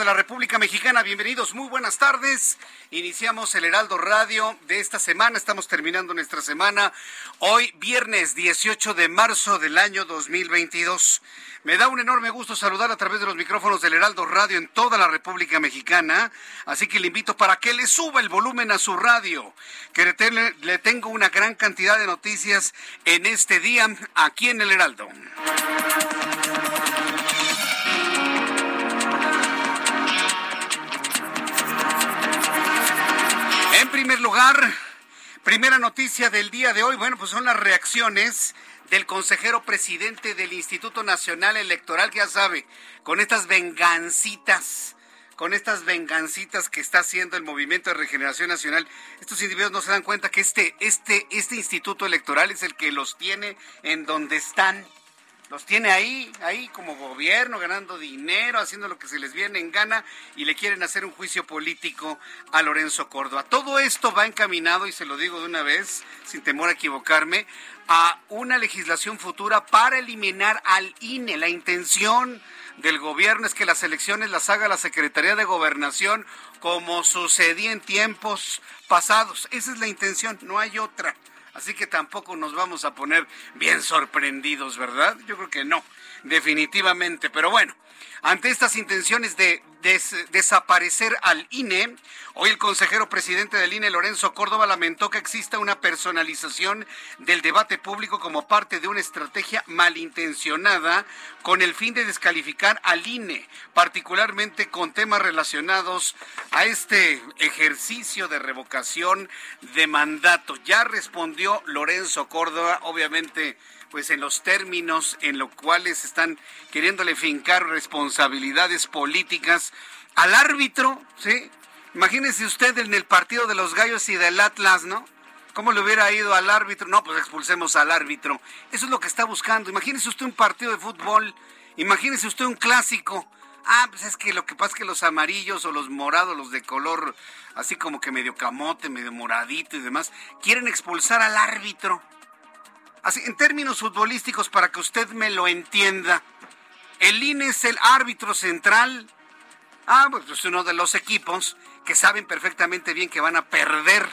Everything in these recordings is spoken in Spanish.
de la República Mexicana. Bienvenidos, muy buenas tardes. Iniciamos el Heraldo Radio de esta semana. Estamos terminando nuestra semana. Hoy, viernes 18 de marzo del año 2022. Me da un enorme gusto saludar a través de los micrófonos del Heraldo Radio en toda la República Mexicana. Así que le invito para que le suba el volumen a su radio. Que le, le tengo una gran cantidad de noticias en este día aquí en el Heraldo. Primer lugar, primera noticia del día de hoy, bueno, pues son las reacciones del consejero presidente del Instituto Nacional Electoral, que ya sabe, con estas vengancitas, con estas vengancitas que está haciendo el Movimiento de Regeneración Nacional, estos individuos no se dan cuenta que este, este, este instituto electoral es el que los tiene en donde están. Los tiene ahí, ahí como gobierno, ganando dinero, haciendo lo que se les viene en gana y le quieren hacer un juicio político a Lorenzo Córdoba. Todo esto va encaminado, y se lo digo de una vez, sin temor a equivocarme, a una legislación futura para eliminar al INE. La intención del gobierno es que las elecciones las haga la Secretaría de Gobernación como sucedía en tiempos pasados. Esa es la intención, no hay otra. Así que tampoco nos vamos a poner bien sorprendidos, ¿verdad? Yo creo que no, definitivamente. Pero bueno, ante estas intenciones de des- desaparecer al INE, hoy el consejero presidente del INE, Lorenzo Córdoba, lamentó que exista una personalización del debate público como parte de una estrategia malintencionada con el fin de descalificar al INE, particularmente con temas relacionados a este ejercicio de revocación de mandato. Ya respondió Lorenzo Córdoba, obviamente pues en los términos en los cuales están queriéndole fincar responsabilidades políticas al árbitro, ¿sí? Imagínese usted en el partido de los Gallos y del Atlas, ¿no? ¿Cómo le hubiera ido al árbitro? No, pues expulsemos al árbitro. Eso es lo que está buscando. Imagínese usted un partido de fútbol, imagínese usted un clásico. Ah, pues es que lo que pasa es que los amarillos o los morados, los de color así como que medio camote, medio moradito y demás, quieren expulsar al árbitro. Así, en términos futbolísticos, para que usted me lo entienda, el INE es el árbitro central. Ah, pues es uno de los equipos que saben perfectamente bien que van a perder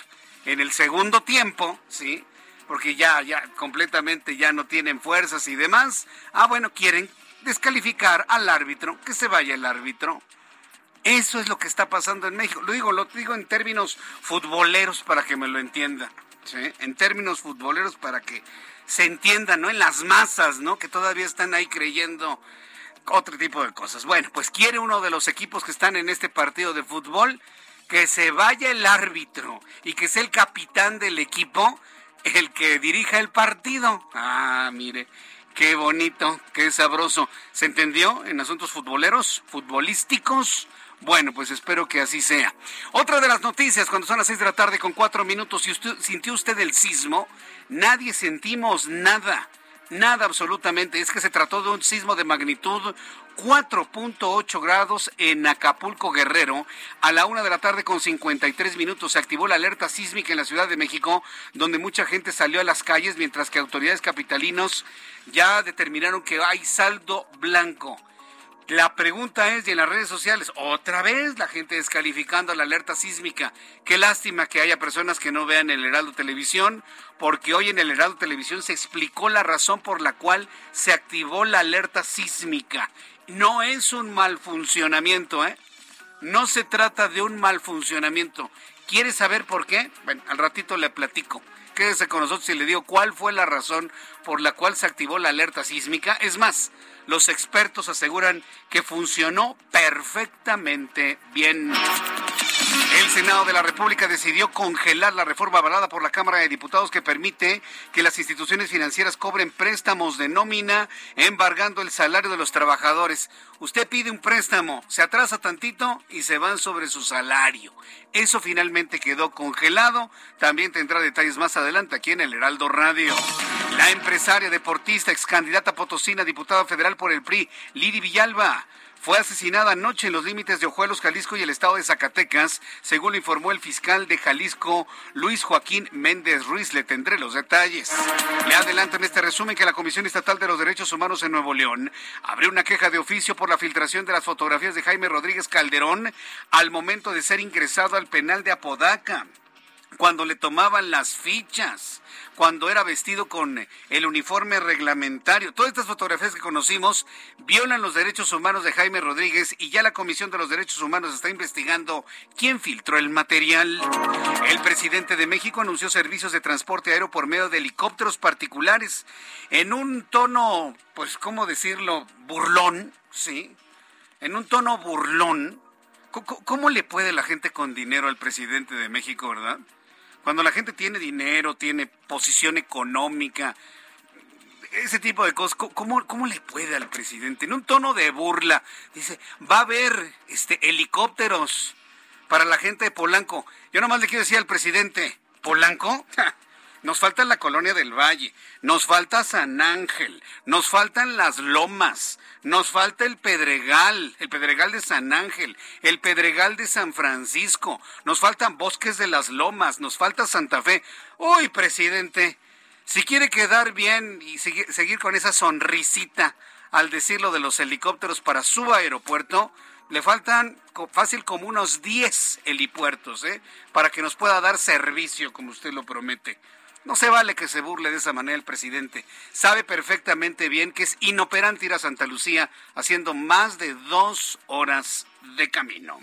en el segundo tiempo, ¿sí? Porque ya, ya completamente ya no tienen fuerzas y demás. Ah, bueno, quieren descalificar al árbitro, que se vaya el árbitro. Eso es lo que está pasando en México. Lo digo, lo digo en términos futboleros para que me lo entienda. ¿sí? En términos futboleros para que se entienda, ¿no? En las masas, ¿no? Que todavía están ahí creyendo otro tipo de cosas. Bueno, pues quiere uno de los equipos que están en este partido de fútbol que se vaya el árbitro y que sea el capitán del equipo el que dirija el partido. Ah, mire, qué bonito, qué sabroso. ¿Se entendió en asuntos futboleros, futbolísticos? Bueno, pues espero que así sea. Otra de las noticias, cuando son las seis de la tarde con cuatro minutos, si usted sintió usted el sismo, nadie sentimos nada. Nada absolutamente. Es que se trató de un sismo de magnitud 4.8 grados en Acapulco, Guerrero. A la una de la tarde con 53 minutos se activó la alerta sísmica en la Ciudad de México, donde mucha gente salió a las calles, mientras que autoridades capitalinos ya determinaron que hay saldo blanco. La pregunta es, y en las redes sociales, otra vez la gente descalificando la alerta sísmica. Qué lástima que haya personas que no vean el Heraldo Televisión, porque hoy en el Heraldo Televisión se explicó la razón por la cual se activó la alerta sísmica. No es un mal funcionamiento, ¿eh? No se trata de un mal funcionamiento. ¿Quiere saber por qué? Bueno, al ratito le platico. Quédese con nosotros y le digo cuál fue la razón por la cual se activó la alerta sísmica. Es más, los expertos aseguran que funcionó perfectamente bien. El Senado de la República decidió congelar la reforma avalada por la Cámara de Diputados que permite que las instituciones financieras cobren préstamos de nómina, embargando el salario de los trabajadores. Usted pide un préstamo, se atrasa tantito y se van sobre su salario. Eso finalmente quedó congelado. También tendrá detalles más adelante aquí en el Heraldo Radio. La empresaria deportista, ex candidata potosina, diputada federal por el PRI, Lidi Villalba, fue asesinada anoche en los límites de Ojuelos, Jalisco y el estado de Zacatecas, según lo informó el fiscal de Jalisco, Luis Joaquín Méndez Ruiz. Le tendré los detalles. Le adelanto en este resumen que la Comisión Estatal de los Derechos Humanos en Nuevo León abrió una queja de oficio por la filtración de las fotografías de Jaime Rodríguez Calderón al momento de ser ingresado al penal de Apodaca cuando le tomaban las fichas, cuando era vestido con el uniforme reglamentario. Todas estas fotografías que conocimos violan los derechos humanos de Jaime Rodríguez y ya la Comisión de los Derechos Humanos está investigando quién filtró el material. El presidente de México anunció servicios de transporte aéreo por medio de helicópteros particulares en un tono, pues, ¿cómo decirlo? Burlón, ¿sí? En un tono burlón. ¿Cómo le puede la gente con dinero al presidente de México, verdad? Cuando la gente tiene dinero, tiene posición económica, ese tipo de cosas, ¿cómo, ¿cómo, le puede al presidente? En un tono de burla, dice, va a haber este, helicópteros para la gente de Polanco. Yo nomás le quiero decir al presidente, ¿Polanco? Nos falta la colonia del Valle, nos falta San Ángel, nos faltan las lomas, nos falta el Pedregal, el Pedregal de San Ángel, el Pedregal de San Francisco, nos faltan bosques de las lomas, nos falta Santa Fe. Uy, presidente, si quiere quedar bien y seguir con esa sonrisita al decirlo de los helicópteros para su aeropuerto, le faltan fácil como unos 10 helipuertos, ¿eh? Para que nos pueda dar servicio, como usted lo promete. No se vale que se burle de esa manera el presidente. Sabe perfectamente bien que es inoperante ir a Santa Lucía haciendo más de dos horas de camino.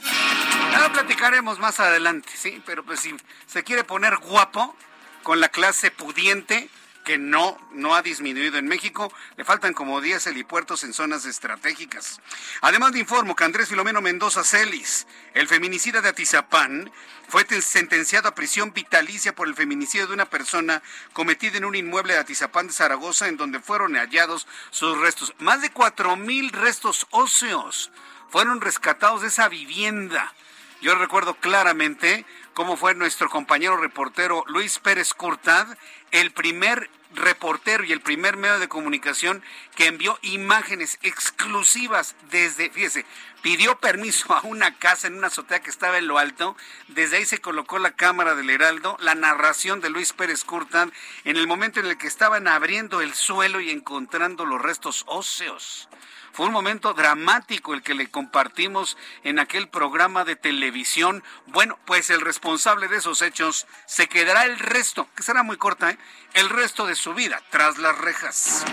Ahora platicaremos más adelante, sí, pero pues si se quiere poner guapo con la clase pudiente, que no, no ha disminuido en México. Le faltan como 10 helipuertos en zonas estratégicas. Además de informo que Andrés Filomeno Mendoza Celis, el feminicida de Atizapán, fue sentenciado a prisión vitalicia por el feminicidio de una persona cometida en un inmueble de Atizapán de Zaragoza, en donde fueron hallados sus restos. Más de cuatro mil restos óseos fueron rescatados de esa vivienda. Yo recuerdo claramente cómo fue nuestro compañero reportero Luis Pérez Curtad el primer reportero y el primer medio de comunicación que envió imágenes exclusivas desde, fíjese, pidió permiso a una casa en una azotea que estaba en lo alto, desde ahí se colocó la cámara del Heraldo, la narración de Luis Pérez Curtán en el momento en el que estaban abriendo el suelo y encontrando los restos óseos. Fue un momento dramático el que le compartimos en aquel programa de televisión. Bueno, pues el responsable de esos hechos se quedará el resto, que será muy corta, ¿eh? el resto de su vida tras las rejas.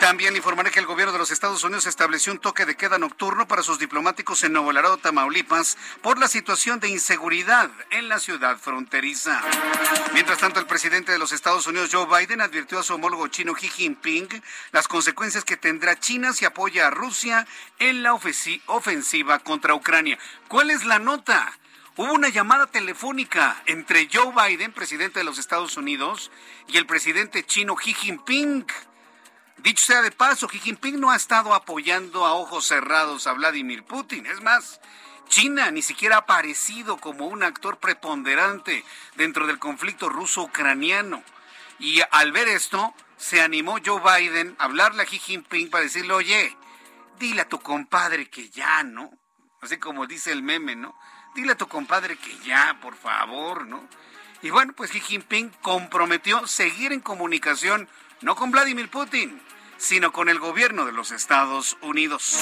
También informaré que el gobierno de los Estados Unidos estableció un toque de queda nocturno para sus diplomáticos en Nuevo Laredo, Tamaulipas, por la situación de inseguridad en la ciudad fronteriza. Mientras tanto, el presidente de los Estados Unidos, Joe Biden, advirtió a su homólogo chino Xi Jinping las consecuencias que tendrá China si apoya a Rusia en la ofensiva contra Ucrania. ¿Cuál es la nota? Hubo una llamada telefónica entre Joe Biden, presidente de los Estados Unidos, y el presidente chino Xi Jinping. Dicho sea de paso, Xi Jinping no ha estado apoyando a ojos cerrados a Vladimir Putin. Es más, China ni siquiera ha aparecido como un actor preponderante dentro del conflicto ruso-ucraniano. Y al ver esto, se animó Joe Biden a hablarle a Xi Jinping para decirle, oye, dile a tu compadre que ya, ¿no? Así como dice el meme, ¿no? Dile a tu compadre que ya, por favor, ¿no? Y bueno, pues Xi Jinping comprometió seguir en comunicación, no con Vladimir Putin, sino con el gobierno de los Estados Unidos.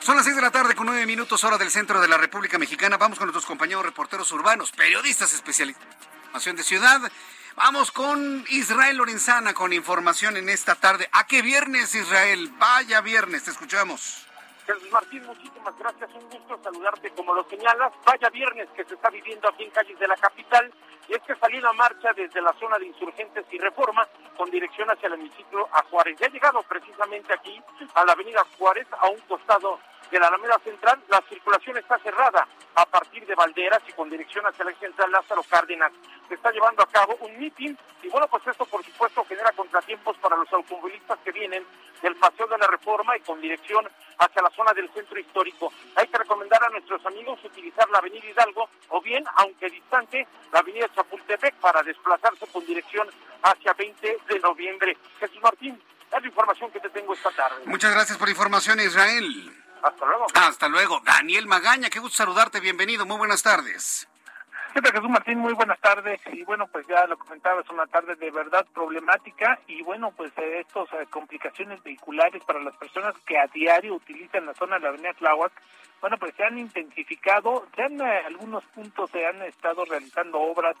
Son las 6 de la tarde con 9 minutos hora del centro de la República Mexicana. Vamos con nuestros compañeros reporteros urbanos, periodistas especialización de ciudad. Vamos con Israel Lorenzana con información en esta tarde. ¿A qué viernes, Israel? Vaya viernes, te escuchamos. Jesús Martín, muchísimas gracias. Un gusto saludarte como lo señalas. Vaya viernes que se está viviendo aquí en calles de la capital. Y es que salió la marcha desde la zona de insurgentes y reforma con dirección hacia el hemiciclo a Juárez. Ya ha llegado precisamente aquí a la avenida Juárez, a un costado de la Alameda Central, la circulación está cerrada a partir de Valderas y con dirección hacia la central Lázaro Cárdenas. Se está llevando a cabo un mitin y bueno, pues esto por supuesto genera contratiempos para los automovilistas que vienen del Paseo de la Reforma y con dirección hacia la zona del centro histórico. Hay que recomendar a nuestros amigos utilizar la avenida Hidalgo o bien, aunque distante, la avenida Chapultepec para desplazarse con dirección hacia 20 de noviembre. Jesús Martín, es la información que te tengo esta tarde. Muchas gracias por la información, Israel. Hasta luego. Hasta luego. Daniel Magaña, qué gusto saludarte. Bienvenido. Muy buenas tardes. ¿Qué tal, Jesús Martín? Muy buenas tardes. Y bueno, pues ya lo comentaba, es una tarde de verdad problemática. Y bueno, pues eh, estas eh, complicaciones vehiculares para las personas que a diario utilizan la zona de la avenida Tláhuac, bueno, pues se han intensificado. Ya en eh, algunos puntos se han estado realizando obras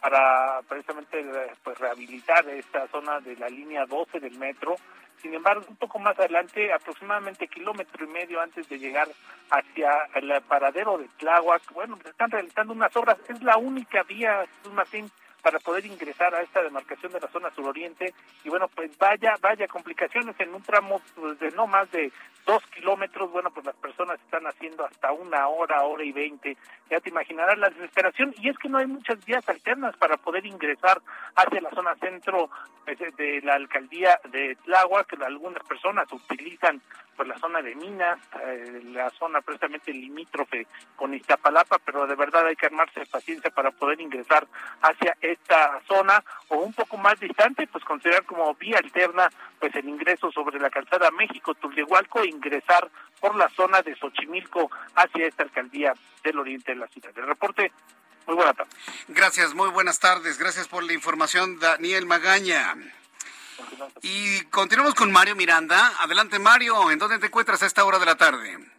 para precisamente pues rehabilitar esta zona de la línea 12 del metro sin embargo, un poco más adelante, aproximadamente kilómetro y medio antes de llegar hacia el paradero de Tláhuac, bueno, se están realizando unas obras. Es la única vía, Jesús Martín, para poder ingresar a esta demarcación de la zona suroriente. Y bueno pues vaya vaya complicaciones en un tramo pues, de no más de dos kilómetros. Bueno pues las personas están haciendo hasta una hora hora y veinte. Ya te imaginarás la desesperación. Y es que no hay muchas vías alternas para poder ingresar hacia la zona centro pues, de la alcaldía de Tláhuac que algunas personas utilizan pues la zona de Minas, eh, la zona precisamente limítrofe con Iztapalapa, pero de verdad hay que armarse de paciencia para poder ingresar hacia esta zona o un poco más distante, pues considerar como vía alterna pues el ingreso sobre la calzada México-Tultehualco e ingresar por la zona de Xochimilco hacia esta alcaldía del oriente de la ciudad. El reporte muy buena tarde. Gracias, muy buenas tardes. Gracias por la información, Daniel Magaña. Y continuamos con Mario Miranda. Adelante, Mario. ¿En dónde te encuentras a esta hora de la tarde?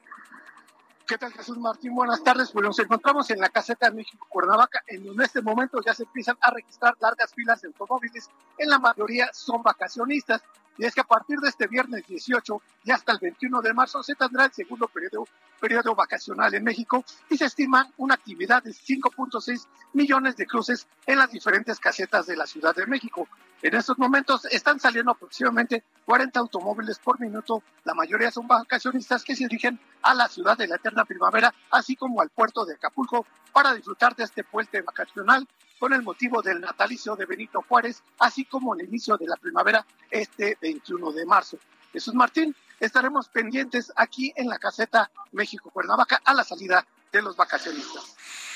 ¿Qué tal, Jesús Martín? Buenas tardes. Pues nos encontramos en la caseta de México Cuernavaca, en donde en este momento ya se empiezan a registrar largas filas de automóviles. En la mayoría son vacacionistas. Y es que a partir de este viernes 18 y hasta el 21 de marzo se tendrá el segundo periodo, periodo vacacional en México y se estima una actividad de 5.6 millones de cruces en las diferentes casetas de la Ciudad de México. En estos momentos están saliendo aproximadamente 40 automóviles por minuto. La mayoría son vacacionistas que se dirigen a la ciudad de la eterna primavera, así como al puerto de Acapulco, para disfrutar de este puente vacacional con el motivo del natalicio de Benito Juárez, así como el inicio de la primavera este 21 de marzo. Jesús Martín, estaremos pendientes aquí en la caseta México-Cuernavaca a la salida de los vacacionistas.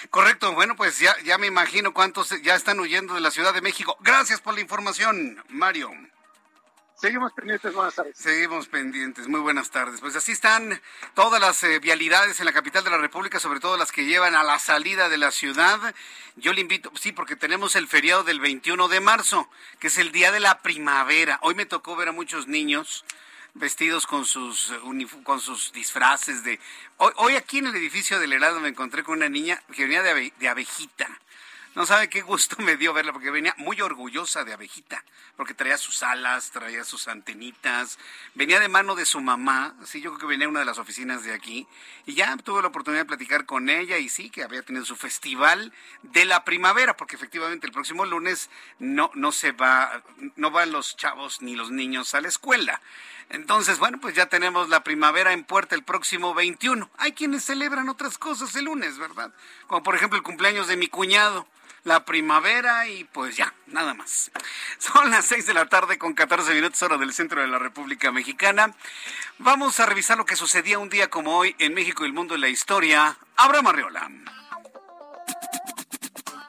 Correcto, bueno, pues ya, ya me imagino cuántos ya están huyendo de la Ciudad de México. Gracias por la información, Mario. Seguimos pendientes, buenas tardes. Seguimos pendientes, muy buenas tardes. Pues así están todas las eh, vialidades en la capital de la República, sobre todo las que llevan a la salida de la ciudad. Yo le invito, sí, porque tenemos el feriado del 21 de marzo, que es el día de la primavera. Hoy me tocó ver a muchos niños vestidos con sus, eh, con sus disfraces de... Hoy, aquí en el edificio del Herado me encontré con una niña que venía de, de abejita. No sabe qué gusto me dio verla porque venía muy orgullosa de abejita, porque traía sus alas, traía sus antenitas, venía de mano de su mamá, sí, yo creo que venía a una de las oficinas de aquí, y ya tuve la oportunidad de platicar con ella y sí, que había tenido su festival de la primavera, porque efectivamente el próximo lunes no, no se va, no van los chavos ni los niños a la escuela. Entonces, bueno, pues ya tenemos la primavera en puerta el próximo 21. Hay quienes celebran otras cosas el lunes, ¿verdad? Como por ejemplo el cumpleaños de mi cuñado la primavera y pues ya, nada más. Son las 6 de la tarde con 14 minutos hora del centro de la República Mexicana. Vamos a revisar lo que sucedía un día como hoy en México y el mundo de la historia. Abraham Arriola.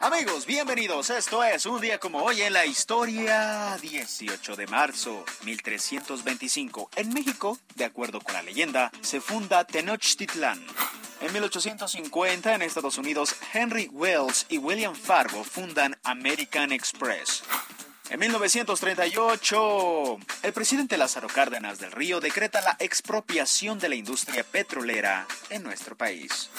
Amigos, bienvenidos. Esto es un día como hoy en la historia. 18 de marzo 1325. En México, de acuerdo con la leyenda, se funda Tenochtitlán. En 1850, en Estados Unidos, Henry Wells y William Fargo fundan American Express. En 1938, el presidente Lázaro Cárdenas del Río decreta la expropiación de la industria petrolera en nuestro país.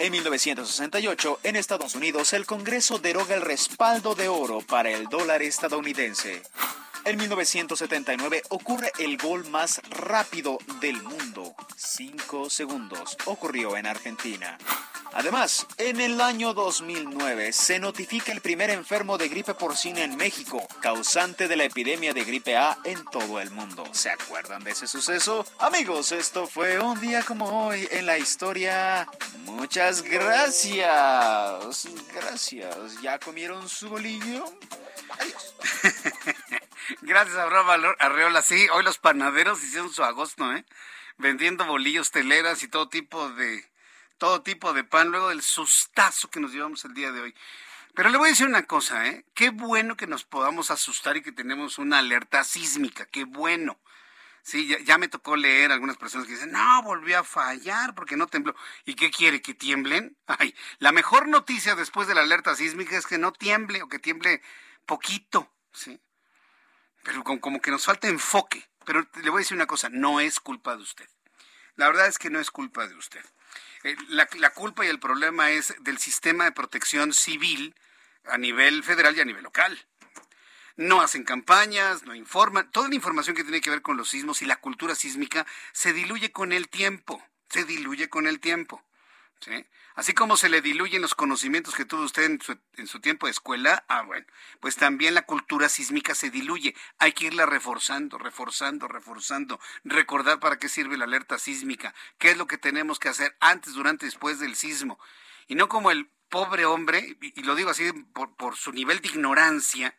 En 1968, en Estados Unidos, el Congreso deroga el respaldo de oro para el dólar estadounidense. En 1979 ocurre el gol más rápido del mundo. Cinco segundos. Ocurrió en Argentina. Además, en el año 2009 se notifica el primer enfermo de gripe porcina en México, causante de la epidemia de gripe A en todo el mundo. ¿Se acuerdan de ese suceso? Amigos, esto fue un día como hoy en la historia. Muchas gracias. Gracias. ¿Ya comieron su bolillo? Adiós. Gracias, Abraham Arreola. Sí, hoy los panaderos hicieron su agosto, ¿eh? Vendiendo bolillos, teleras y todo tipo de todo tipo de pan luego del sustazo que nos llevamos el día de hoy. Pero le voy a decir una cosa, ¿eh? Qué bueno que nos podamos asustar y que tenemos una alerta sísmica, qué bueno. Sí, ya, ya, me tocó leer algunas personas que dicen, no, volvió a fallar porque no tembló. ¿Y qué quiere? ¿Que tiemblen? Ay, la mejor noticia después de la alerta sísmica es que no tiemble o que tiemble poquito, ¿sí? Pero como, como que nos falta enfoque. Pero le voy a decir una cosa, no es culpa de usted. La verdad es que no es culpa de usted. Eh, la, la, culpa y el problema es del sistema de protección civil a nivel federal y a nivel local. No hacen campañas, no informan. Toda la información que tiene que ver con los sismos y la cultura sísmica se diluye con el tiempo. Se diluye con el tiempo. ¿sí? Así como se le diluyen los conocimientos que tuvo usted en su, en su, tiempo de escuela, ah, bueno, pues también la cultura sísmica se diluye. Hay que irla reforzando, reforzando, reforzando. Recordar para qué sirve la alerta sísmica, qué es lo que tenemos que hacer antes, durante después del sismo. Y no como el pobre hombre, y, y lo digo así por, por su nivel de ignorancia,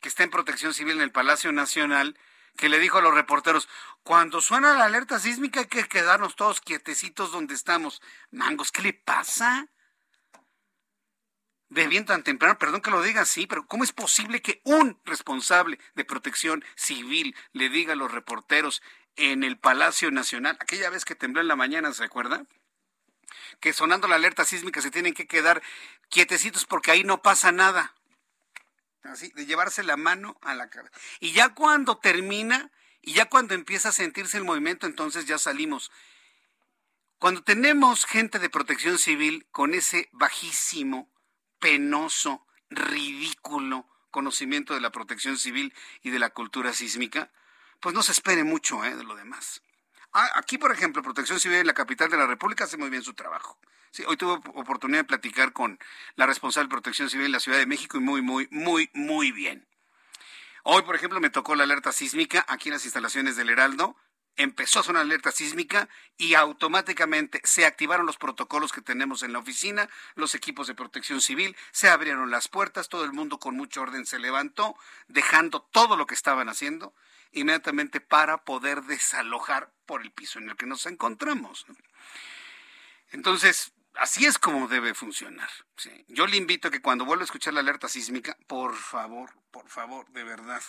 que está en protección civil en el Palacio Nacional, que le dijo a los reporteros, cuando suena la alerta sísmica hay que quedarnos todos quietecitos donde estamos. Mangos, ¿qué le pasa? De bien tan temprano, perdón que lo diga así, pero ¿cómo es posible que un responsable de protección civil le diga a los reporteros en el Palacio Nacional, aquella vez que tembló en la mañana, ¿se acuerda? Que sonando la alerta sísmica se tienen que quedar quietecitos porque ahí no pasa nada así, de llevarse la mano a la cabeza. Y ya cuando termina, y ya cuando empieza a sentirse el movimiento, entonces ya salimos. Cuando tenemos gente de protección civil con ese bajísimo, penoso, ridículo conocimiento de la protección civil y de la cultura sísmica, pues no se espere mucho ¿eh? de lo demás. Ah, aquí, por ejemplo, Protección Civil en la capital de la República hace muy bien su trabajo. Sí, hoy tuve oportunidad de platicar con la responsable de Protección Civil en la Ciudad de México y muy, muy, muy, muy bien. Hoy, por ejemplo, me tocó la alerta sísmica aquí en las instalaciones del Heraldo. Empezó a sonar alerta sísmica y automáticamente se activaron los protocolos que tenemos en la oficina, los equipos de protección civil, se abrieron las puertas, todo el mundo con mucho orden se levantó, dejando todo lo que estaban haciendo inmediatamente para poder desalojar por el piso en el que nos encontramos. Entonces, así es como debe funcionar. Yo le invito a que cuando vuelva a escuchar la alerta sísmica, por favor, por favor, de verdad,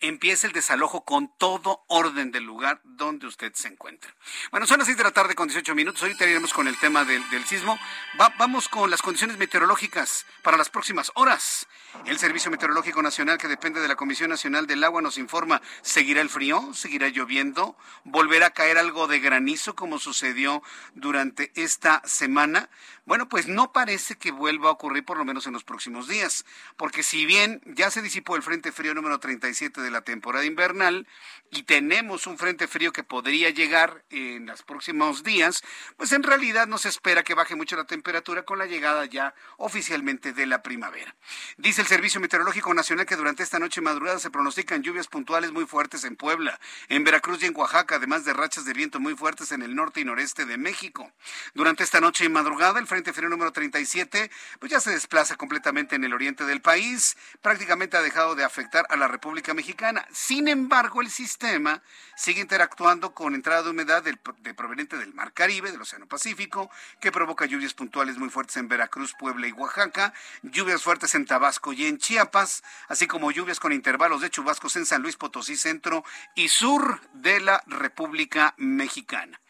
empiece el desalojo con todo orden del lugar donde usted se encuentre. Bueno, son las 6 de la tarde con 18 minutos. Ahorita iremos con el tema del, del sismo. Va, vamos con las condiciones meteorológicas para las próximas horas. El Servicio Meteorológico Nacional, que depende de la Comisión Nacional del Agua, nos informa, ¿seguirá el frío? ¿Seguirá lloviendo? ¿Volverá a caer algo de granizo como sucedió durante esta semana? Bueno, pues no parece que vuelva a ocurrir por lo menos en los próximos días, porque si bien ya se disipó el Frente Frío número 37 de la temporada invernal y tenemos un Frente Frío que podría llegar en los próximos días, pues en realidad no se espera que baje mucho la temperatura con la llegada ya oficialmente de la primavera. Dice el Servicio Meteorológico Nacional que durante esta noche madrugada se pronostican lluvias puntuales muy fuertes en Puebla, en Veracruz y en Oaxaca, además de rachas de viento muy fuertes en el norte y noreste de México. Durante esta noche y madrugada, el Frente Frío número 37 pues ya se desplaza completamente en el oriente del país, prácticamente ha dejado de afectar a la República Mexicana Sin embargo, el sistema sigue interactuando con entrada de humedad de proveniente del Mar Caribe, del Océano Pacífico, que provoca lluvias puntuales muy fuertes en Veracruz, Puebla y Oaxaca, lluvias fuertes en Tabasco y en Chiapas, así como lluvias con intervalos de chubascos en San Luis Potosí, centro y sur de la República Mexicana.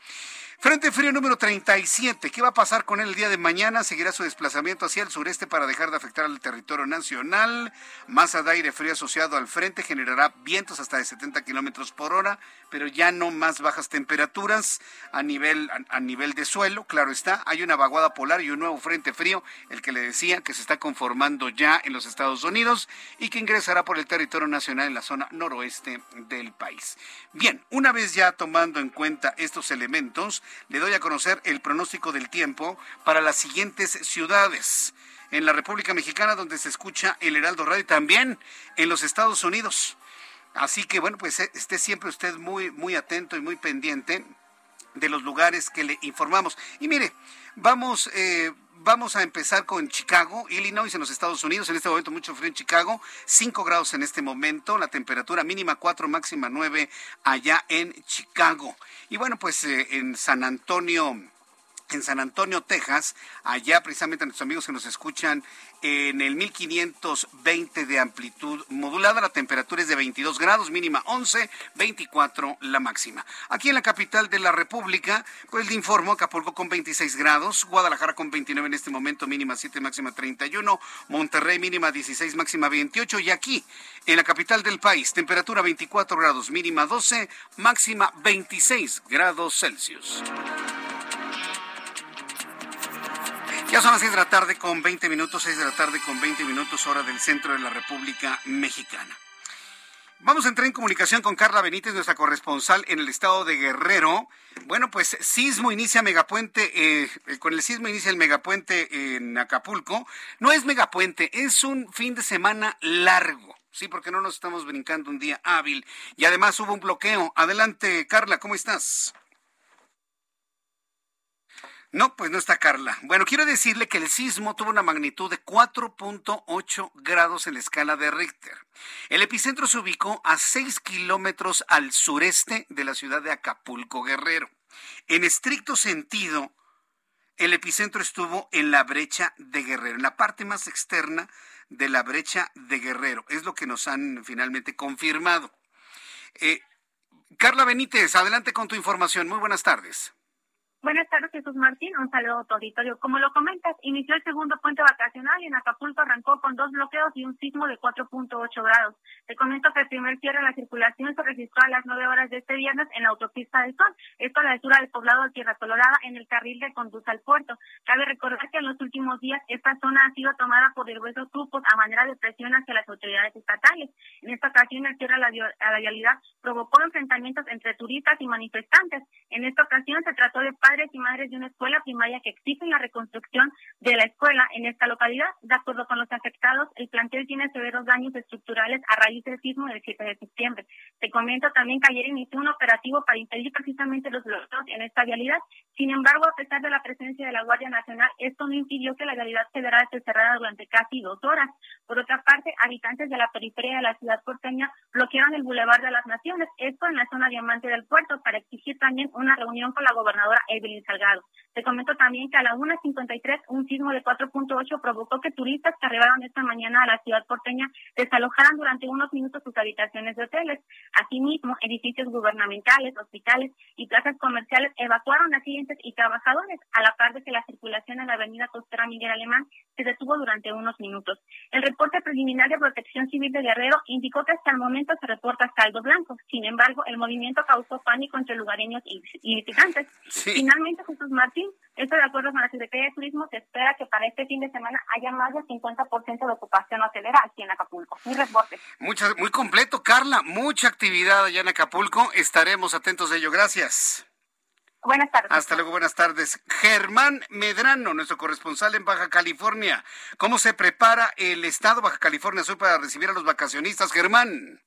Frente frío número 37. ¿Qué va a pasar con él el día de mañana? Seguirá su desplazamiento hacia el sureste para dejar de afectar al territorio nacional. Masa de aire frío asociado al frente generará vientos hasta de 70 kilómetros por hora, pero ya no más bajas temperaturas a nivel, a, nivel de suelo. Claro está, hay una vaguada polar y un nuevo frente frío, el que le decía que se está conformando ya en los Estados Unidos y que ingresará por el territorio nacional en la zona noroeste del país. Bien, una vez ya tomando en cuenta estos elementos, le doy a conocer el pronóstico del tiempo para las siguientes ciudades. En la República Mexicana, donde se escucha el Heraldo Radio, también en los Estados Unidos. Así que bueno, pues eh, esté siempre usted muy, muy atento y muy pendiente de los lugares que le informamos. Y mire, vamos, eh, vamos a empezar con Chicago, Illinois, en los Estados Unidos. En este momento mucho frío en Chicago, 5 grados en este momento, la temperatura mínima 4, máxima 9 allá en Chicago. Y bueno, pues eh, en San Antonio, en San Antonio, Texas, allá precisamente nuestros amigos que nos escuchan en el 1520 de amplitud modulada, la temperatura es de 22 grados, mínima 11, 24 la máxima. Aquí en la capital de la República, pues le informo, Acapulco con 26 grados, Guadalajara con 29 en este momento, mínima 7, máxima 31, Monterrey mínima 16, máxima 28 y aquí en la capital del país, temperatura 24 grados, mínima 12, máxima 26 grados Celsius. Ya son las 6 de la tarde con 20 minutos, 6 de la tarde con 20 minutos, hora del centro de la República Mexicana. Vamos a entrar en comunicación con Carla Benítez, nuestra corresponsal en el estado de Guerrero. Bueno, pues sismo inicia megapuente, eh, con el sismo inicia el megapuente en Acapulco. No es megapuente, es un fin de semana largo. Sí, porque no nos estamos brincando un día hábil. Y además hubo un bloqueo. Adelante, Carla, ¿cómo estás? No, pues no está Carla. Bueno, quiero decirle que el sismo tuvo una magnitud de 4.8 grados en la escala de Richter. El epicentro se ubicó a 6 kilómetros al sureste de la ciudad de Acapulco, Guerrero. En estricto sentido, el epicentro estuvo en la brecha de Guerrero, en la parte más externa de la brecha de Guerrero. Es lo que nos han finalmente confirmado. Eh, Carla Benítez, adelante con tu información. Muy buenas tardes. Buenas tardes, Jesús Martín. Un saludo a tu auditorio. Como lo comentas, inició el segundo puente vacacional y en Acapulco arrancó con dos bloqueos y un sismo de 4.8 grados. Te comento que el primer cierre de la circulación se registró a las 9 horas de este viernes en la autopista del Sol. Esto a la altura del poblado de Tierra Colorada en el carril de conduce al puerto. Cabe recordar que en los últimos días esta zona ha sido tomada por diversos grupos a manera de presión hacia las autoridades estatales. En esta ocasión el cierre a la, a vialidad provocó enfrentamientos entre turistas y manifestantes. En esta ocasión se trató de padres y madres de una escuela primaria que exigen la reconstrucción de la escuela en esta localidad. De acuerdo con los afectados, el plantel tiene severos daños estructurales a raíz del sismo del 7 de septiembre. Te comento también que ayer inició un operativo para impedir precisamente los bloqueos en esta vialidad. Sin embargo, a pesar de la presencia de la Guardia Nacional, esto no impidió que la vialidad quedara cerrada durante casi dos horas. Por otra parte, habitantes de la periferia de la ciudad porteña bloquearon el Boulevard de las Naciones, esto en la zona diamante del puerto, para exigir también una reunión con la gobernadora Evelyn Salgado. Te comento también que a la 1.53 un sismo de 4.8 provocó que turistas que arribaron esta mañana a la ciudad porteña desalojaran durante unos minutos sus habitaciones de hoteles. Asimismo, edificios gubernamentales, hospitales y plazas comerciales evacuaron a clientes y trabajadores, a la par de que la circulación en la avenida costera Miguel Alemán se detuvo durante unos minutos. El reporte preliminar de Protección Civil de Guerrero indicó que hasta el momento se reporta saldo blanco. Sin embargo, el movimiento causó pánico entre lugareños y, visitantes. Finalmente, Jesús Martín, esto de acuerdo con la Secretaría de Turismo, se espera que para este fin de semana haya más del 50% de ocupación hotelera aquí en Acapulco. Mi reporte. muy completo, Carla. Mucha actividad allá en Acapulco. Estaremos atentos a ello. Gracias. Buenas tardes. Hasta luego, buenas tardes. Germán Medrano, nuestro corresponsal en Baja California. ¿Cómo se prepara el Estado Baja California Sur para recibir a los vacacionistas? Germán.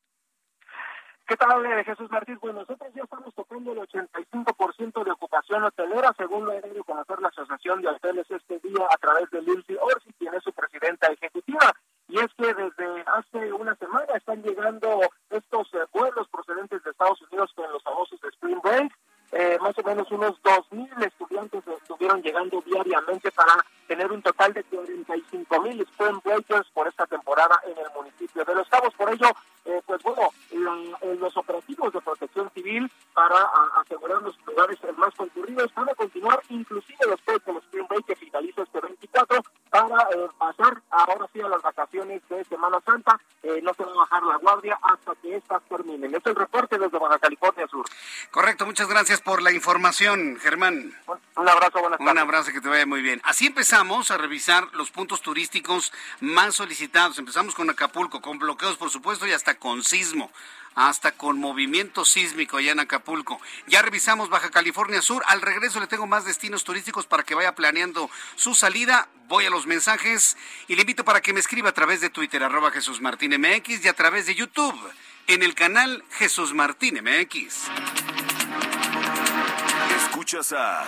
¿Qué tal, Jesús Martínez? Bueno, nosotros ya estamos tocando el 85% de ocupación hotelera, según lo ha de conocer la Asociación de Hoteles este día a través de Lindsay Orsi, quien es su presidenta ejecutiva. Y es que desde hace una semana están llegando estos eh, vuelos procedentes de Estados Unidos con los famosos de Spring Break. Eh, más o menos unos 2.000 estudiantes estuvieron llegando diariamente para tener un total de 45.000 Spring Breakers por esta temporada en el municipio de Los Cabos. Por ello, eh, pues bueno, los operativos de protección civil para asegurar los lugares más concurridos van a continuar, inclusive después de los Spring Break que finaliza este 24, para pasar ahora sí a las vacaciones de Semana Santa. no se va a bajar la guardia hasta que estas terminen. Este es el reporte desde Baja California Sur. Correcto, muchas gracias por la información, Germán. Un abrazo, buenas tardes. Un abrazo, que te vaya muy bien. Así empezamos a revisar los puntos turísticos más solicitados. Empezamos con Acapulco, con bloqueos, por supuesto, y hasta con sismo hasta con movimiento sísmico allá en Acapulco. Ya revisamos Baja California Sur. Al regreso le tengo más destinos turísticos para que vaya planeando su salida. Voy a los mensajes y le invito para que me escriba a través de Twitter, arroba Jesús Martín MX y a través de YouTube en el canal Jesús Martín MX. Escuchas a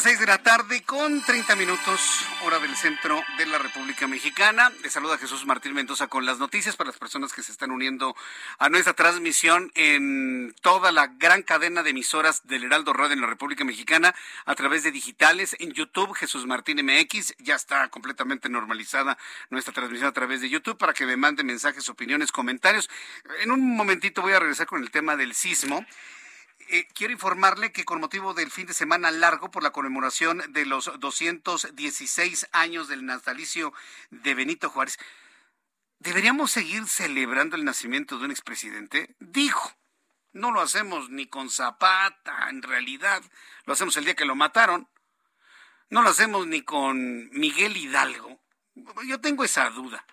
Las 6 de la tarde con 30 minutos, hora del centro de la República Mexicana. Les saluda Jesús Martín Mendoza con las noticias para las personas que se están uniendo a nuestra transmisión en toda la gran cadena de emisoras del Heraldo Radio en la República Mexicana a través de digitales en YouTube, Jesús Martín MX. Ya está completamente normalizada nuestra transmisión a través de YouTube para que me manden mensajes, opiniones, comentarios. En un momentito voy a regresar con el tema del sismo. Eh, quiero informarle que con motivo del fin de semana largo por la conmemoración de los 216 años del natalicio de Benito Juárez, ¿deberíamos seguir celebrando el nacimiento de un expresidente? Dijo. No lo hacemos ni con Zapata, en realidad. Lo hacemos el día que lo mataron. No lo hacemos ni con Miguel Hidalgo. Yo tengo esa duda.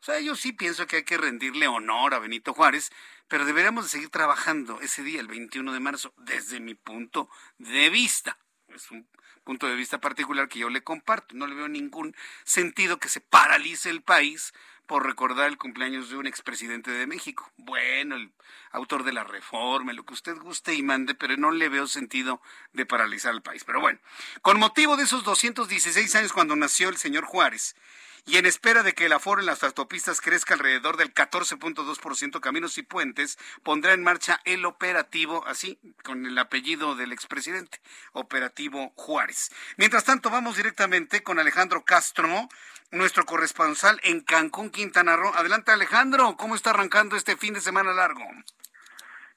O sea, yo sí pienso que hay que rendirle honor a Benito Juárez, pero deberíamos de seguir trabajando ese día, el 21 de marzo, desde mi punto de vista. Es un punto de vista particular que yo le comparto. No le veo ningún sentido que se paralice el país por recordar el cumpleaños de un expresidente de México. Bueno, el autor de la reforma, lo que usted guste y mande, pero no le veo sentido de paralizar el país. Pero bueno, con motivo de esos 216 años cuando nació el señor Juárez, y en espera de que el aforo en las autopistas crezca alrededor del 14.2%, Caminos y Puentes pondrá en marcha el operativo, así, con el apellido del expresidente, Operativo Juárez. Mientras tanto, vamos directamente con Alejandro Castro, nuestro corresponsal en Cancún, Quintana Roo. Adelante, Alejandro, ¿cómo está arrancando este fin de semana largo?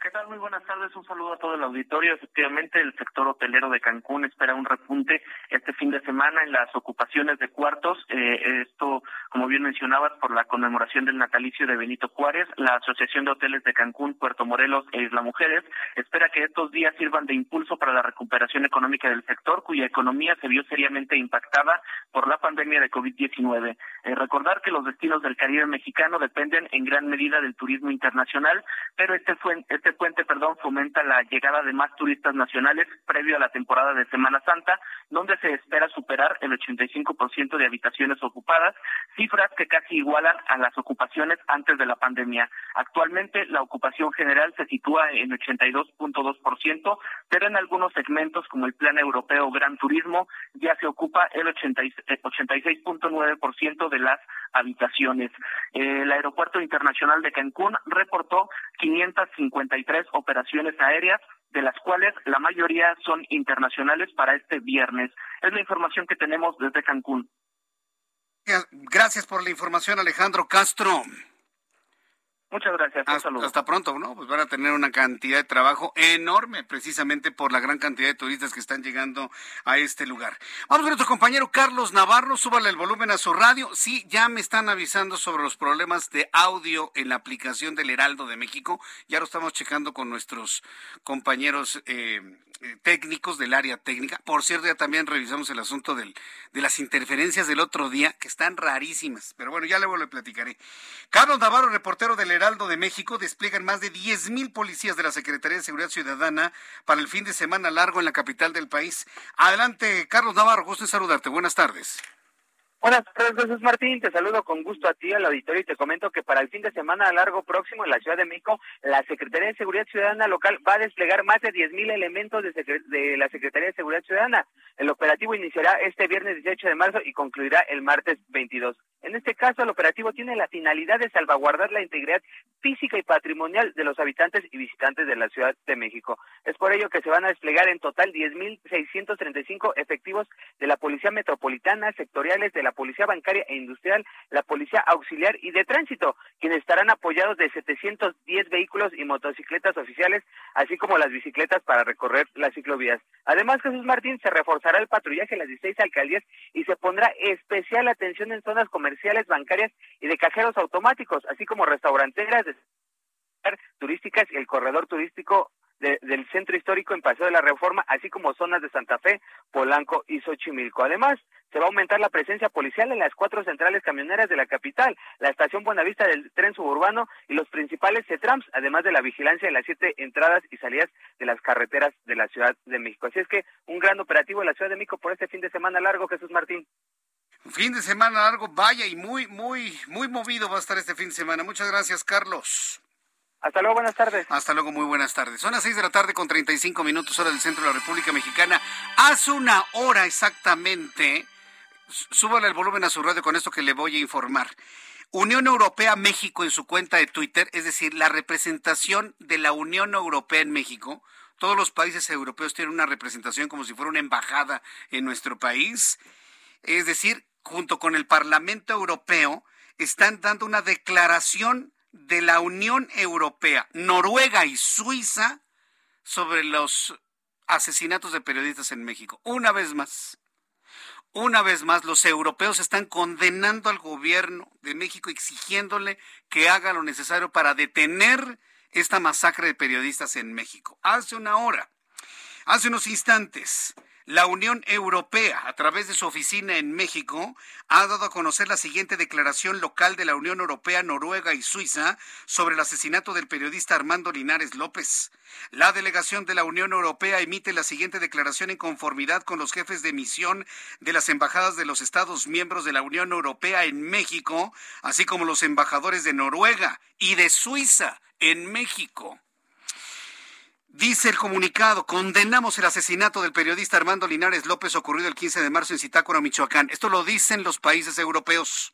¿Qué tal? Muy buenas tardes. Un saludo a todo el auditorio. Efectivamente, el sector hotelero de Cancún espera un repunte este fin de semana en las ocupaciones de cuartos. Eh, esto, como bien mencionabas, por la conmemoración del natalicio de Benito Juárez. La Asociación de Hoteles de Cancún, Puerto Morelos e Isla Mujeres espera que estos días sirvan de impulso para la recuperación económica del sector, cuya economía se vio seriamente impactada por la pandemia de COVID-19. Eh, recordar que los destinos del Caribe mexicano dependen en gran medida del turismo internacional, pero este fue este este puente, perdón, fomenta la llegada de más turistas nacionales previo a la temporada de Semana Santa, donde se espera superar el 85% de habitaciones ocupadas, cifras que casi igualan a las ocupaciones antes de la pandemia. Actualmente la ocupación general se sitúa en 82.2%, pero en algunos segmentos como el Plan Europeo Gran Turismo ya se ocupa el 86.9% de las habitaciones. El Aeropuerto Internacional de Cancún reportó 550 tres operaciones aéreas, de las cuales la mayoría son internacionales para este viernes. Es la información que tenemos desde Cancún. Gracias por la información, Alejandro Castro. Muchas gracias. Hasta, hasta, pronto, ¿no? Pues van a tener una cantidad de trabajo enorme, precisamente por la gran cantidad de turistas que están llegando a este lugar. Vamos a nuestro compañero Carlos Navarro, súbale el volumen a su radio. Sí, ya me están avisando sobre los problemas de audio en la aplicación del Heraldo de México. Ya lo estamos checando con nuestros compañeros eh, eh, técnicos del área técnica. Por cierto, ya también revisamos el asunto del, de las interferencias del otro día, que están rarísimas. Pero bueno, ya luego le platicaré. Carlos Navarro, reportero del Heraldo de México, despliegan más de 10.000 policías de la Secretaría de Seguridad Ciudadana para el fin de semana largo en la capital del país. Adelante, Carlos Navarro, gusto en saludarte. Buenas tardes. Buenas tardes, Jesús Martín. Te saludo con gusto a ti, al auditorio, y te comento que para el fin de semana a largo próximo en la Ciudad de México, la Secretaría de Seguridad Ciudadana local va a desplegar más de 10.000 elementos de, de, la Secretaría de Seguridad Ciudadana. El operativo iniciará este viernes 18 de marzo y concluirá el martes 22. En este caso, el operativo tiene la finalidad de salvaguardar la integridad física y patrimonial de los habitantes y visitantes de la Ciudad de México. Es por ello que se van a desplegar en total 10.635 efectivos de la Policía Metropolitana, sectoriales de la Policía Bancaria e Industrial, la Policía Auxiliar y de Tránsito, quienes estarán apoyados de 710 vehículos y motocicletas oficiales, así como las bicicletas para recorrer las ciclovías. Además, Jesús Martín se reforzará el patrullaje en las 16 alcaldías y se pondrá especial atención en zonas comerciales, bancarias y de cajeros automáticos, así como restauranteras, turísticas y el corredor turístico del centro histórico en Paseo de la Reforma, así como zonas de Santa Fe, Polanco y Xochimilco. Además, se va a aumentar la presencia policial en las cuatro centrales camioneras de la capital, la estación Buenavista del tren suburbano y los principales CETRAMS, además de la vigilancia de las siete entradas y salidas de las carreteras de la Ciudad de México. Así es que un gran operativo en la Ciudad de México por este fin de semana largo, Jesús Martín. Fin de semana largo, vaya y muy, muy, muy movido va a estar este fin de semana. Muchas gracias, Carlos. Hasta luego, buenas tardes. Hasta luego, muy buenas tardes. Son las 6 de la tarde con 35 minutos hora del centro de la República Mexicana. Hace una hora exactamente, súbale el volumen a su radio con esto que le voy a informar. Unión Europea México en su cuenta de Twitter, es decir, la representación de la Unión Europea en México. Todos los países europeos tienen una representación como si fuera una embajada en nuestro país. Es decir, junto con el Parlamento Europeo, están dando una declaración de la Unión Europea, Noruega y Suiza sobre los asesinatos de periodistas en México. Una vez más, una vez más, los europeos están condenando al gobierno de México, exigiéndole que haga lo necesario para detener esta masacre de periodistas en México. Hace una hora, hace unos instantes, la Unión Europea, a través de su oficina en México, ha dado a conocer la siguiente declaración local de la Unión Europea, Noruega y Suiza sobre el asesinato del periodista Armando Linares López. La delegación de la Unión Europea emite la siguiente declaración en conformidad con los jefes de misión de las embajadas de los Estados miembros de la Unión Europea en México, así como los embajadores de Noruega y de Suiza en México. Dice el comunicado, condenamos el asesinato del periodista Armando Linares López ocurrido el 15 de marzo en Zitácuaro, Michoacán. Esto lo dicen los países europeos.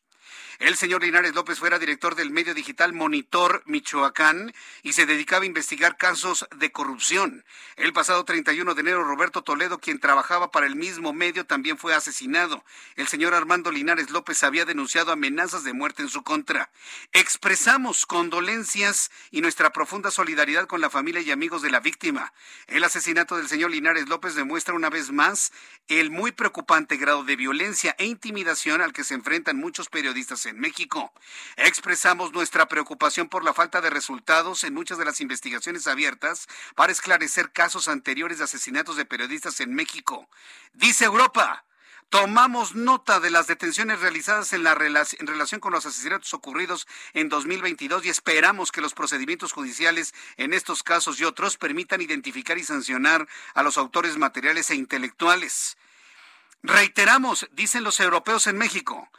El señor Linares López fuera director del medio digital Monitor Michoacán y se dedicaba a investigar casos de corrupción. El pasado 31 de enero, Roberto Toledo, quien trabajaba para el mismo medio, también fue asesinado. El señor Armando Linares López había denunciado amenazas de muerte en su contra. Expresamos condolencias y nuestra profunda solidaridad con la familia y amigos de la víctima. El asesinato del señor Linares López demuestra una vez más el muy preocupante grado de violencia e intimidación al que se enfrentan muchos periodistas en México. Expresamos nuestra preocupación por la falta de resultados en muchas de las investigaciones abiertas para esclarecer casos anteriores de asesinatos de periodistas en México. Dice Europa. Tomamos nota de las detenciones realizadas en, la en relación con los asesinatos ocurridos en 2022 y esperamos que los procedimientos judiciales en estos casos y otros permitan identificar y sancionar a los autores materiales e intelectuales. Reiteramos, dicen los europeos en México,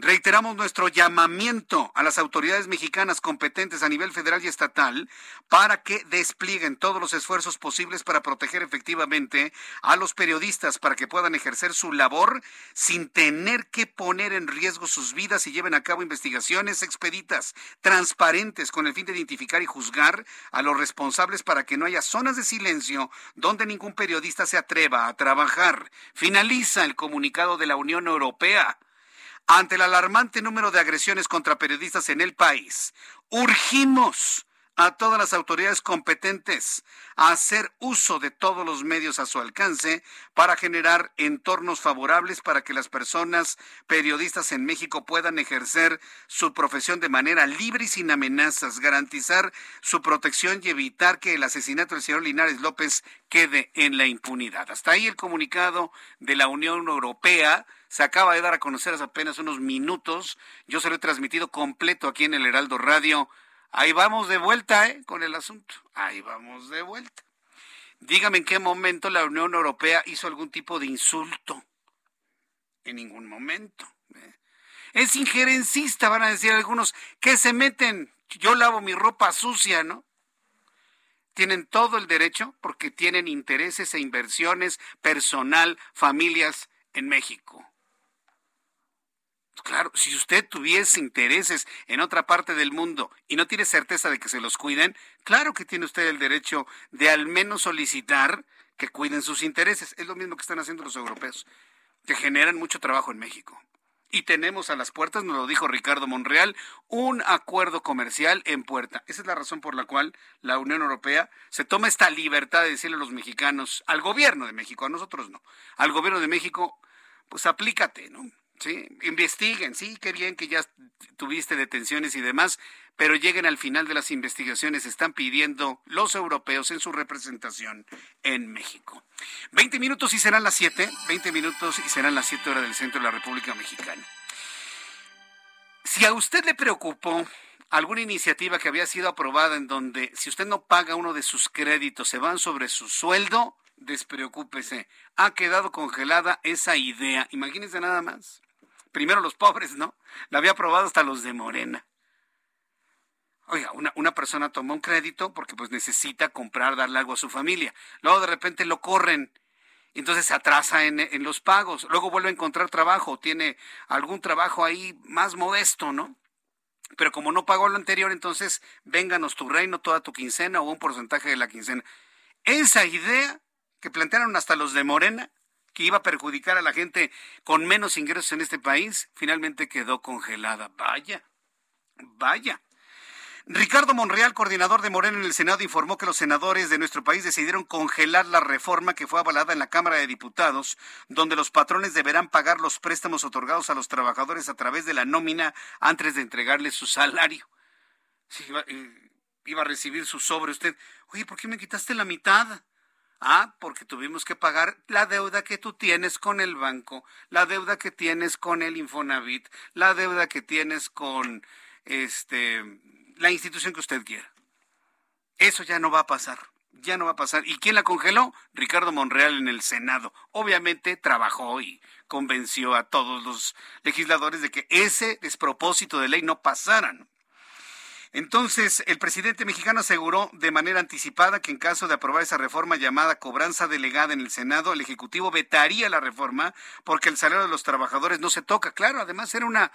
Reiteramos nuestro llamamiento a las autoridades mexicanas competentes a nivel federal y estatal para que desplieguen todos los esfuerzos posibles para proteger efectivamente a los periodistas para que puedan ejercer su labor sin tener que poner en riesgo sus vidas y lleven a cabo investigaciones expeditas, transparentes, con el fin de identificar y juzgar a los responsables para que no haya zonas de silencio donde ningún periodista se atreva a trabajar. Finaliza el comunicado de la Unión Europea Ante el alarmante número de agresiones contra periodistas en el país, urgimos a todas las autoridades competentes a hacer uso de todos los medios a su alcance para generar entornos favorables para que las personas periodistas en México puedan ejercer su profesión de manera libre y sin amenazas, garantizar su protección y evitar que el asesinato del señor Linares López quede en la impunidad. Hasta ahí el comunicado de la Unión Europea se acaba de dar a conocer hace apenas unos minutos. Yo se lo he transmitido completo aquí en el Heraldo Radio Ahí vamos de vuelta, ¿eh? Con el asunto. Ahí vamos de vuelta. Dígame en qué momento la Unión Europea hizo algún tipo de insulto. En ningún momento. ¿eh? Es injerencista, van a decir algunos, que se meten. Yo lavo mi ropa sucia, ¿no? Tienen todo el derecho porque tienen intereses e inversiones personal, familias en México. Claro, si usted tuviese intereses en otra parte del mundo y no tiene certeza de que se los cuiden, claro que tiene usted el derecho de al menos solicitar que cuiden sus intereses. Es lo mismo que están haciendo los europeos, que generan mucho trabajo en México. Y tenemos a las puertas, nos lo dijo Ricardo Monreal, un acuerdo comercial en puerta. Esa es la razón por la cual la Unión Europea se toma esta libertad de decirle a los mexicanos, al gobierno de México, a nosotros no, al gobierno de México, pues aplícate, ¿no? Sí, investiguen, sí, qué bien que ya tuviste detenciones y demás, pero lleguen al final de las investigaciones, están pidiendo los europeos en su representación en México. Veinte minutos y serán las siete, veinte minutos y serán las siete horas del centro de la República Mexicana. Si a usted le preocupó alguna iniciativa que había sido aprobada en donde si usted no paga uno de sus créditos se van sobre su sueldo, despreocúpese. Ha quedado congelada esa idea. Imagínense nada más primero los pobres, ¿no? La había aprobado hasta los de Morena. Oiga, una, persona toma un crédito porque pues necesita comprar, darle algo a su familia. Luego de repente lo corren. Entonces se atrasa en, en los pagos. Luego vuelve a encontrar trabajo. Tiene algún trabajo ahí más modesto, ¿no? Pero como no pagó lo anterior, entonces vénganos tu reino, toda tu quincena o un porcentaje de la quincena. Esa idea que plantearon hasta los de Morena que iba a perjudicar a la gente con menos ingresos en este país, finalmente quedó congelada. Vaya, vaya. Ricardo Monreal, coordinador de Moreno en el Senado, informó que los senadores de nuestro país decidieron congelar la reforma que fue avalada en la Cámara de Diputados, donde los patrones deberán pagar los préstamos otorgados a los trabajadores a través de la nómina antes de entregarles su salario. iba, eh, iba a recibir su sobre usted. Oye, ¿por qué me quitaste la mitad? Ah, porque tuvimos que pagar la deuda que tú tienes con el banco, la deuda que tienes con el Infonavit, la deuda que tienes con este la institución que usted quiera. Eso ya no va a pasar. Ya no va a pasar. ¿Y quién la congeló? Ricardo Monreal en el Senado. Obviamente trabajó y convenció a todos los legisladores de que ese despropósito de ley no pasaran. Entonces, el presidente mexicano aseguró de manera anticipada que en caso de aprobar esa reforma llamada cobranza delegada en el Senado, el Ejecutivo vetaría la reforma porque el salario de los trabajadores no se toca. Claro, además era una,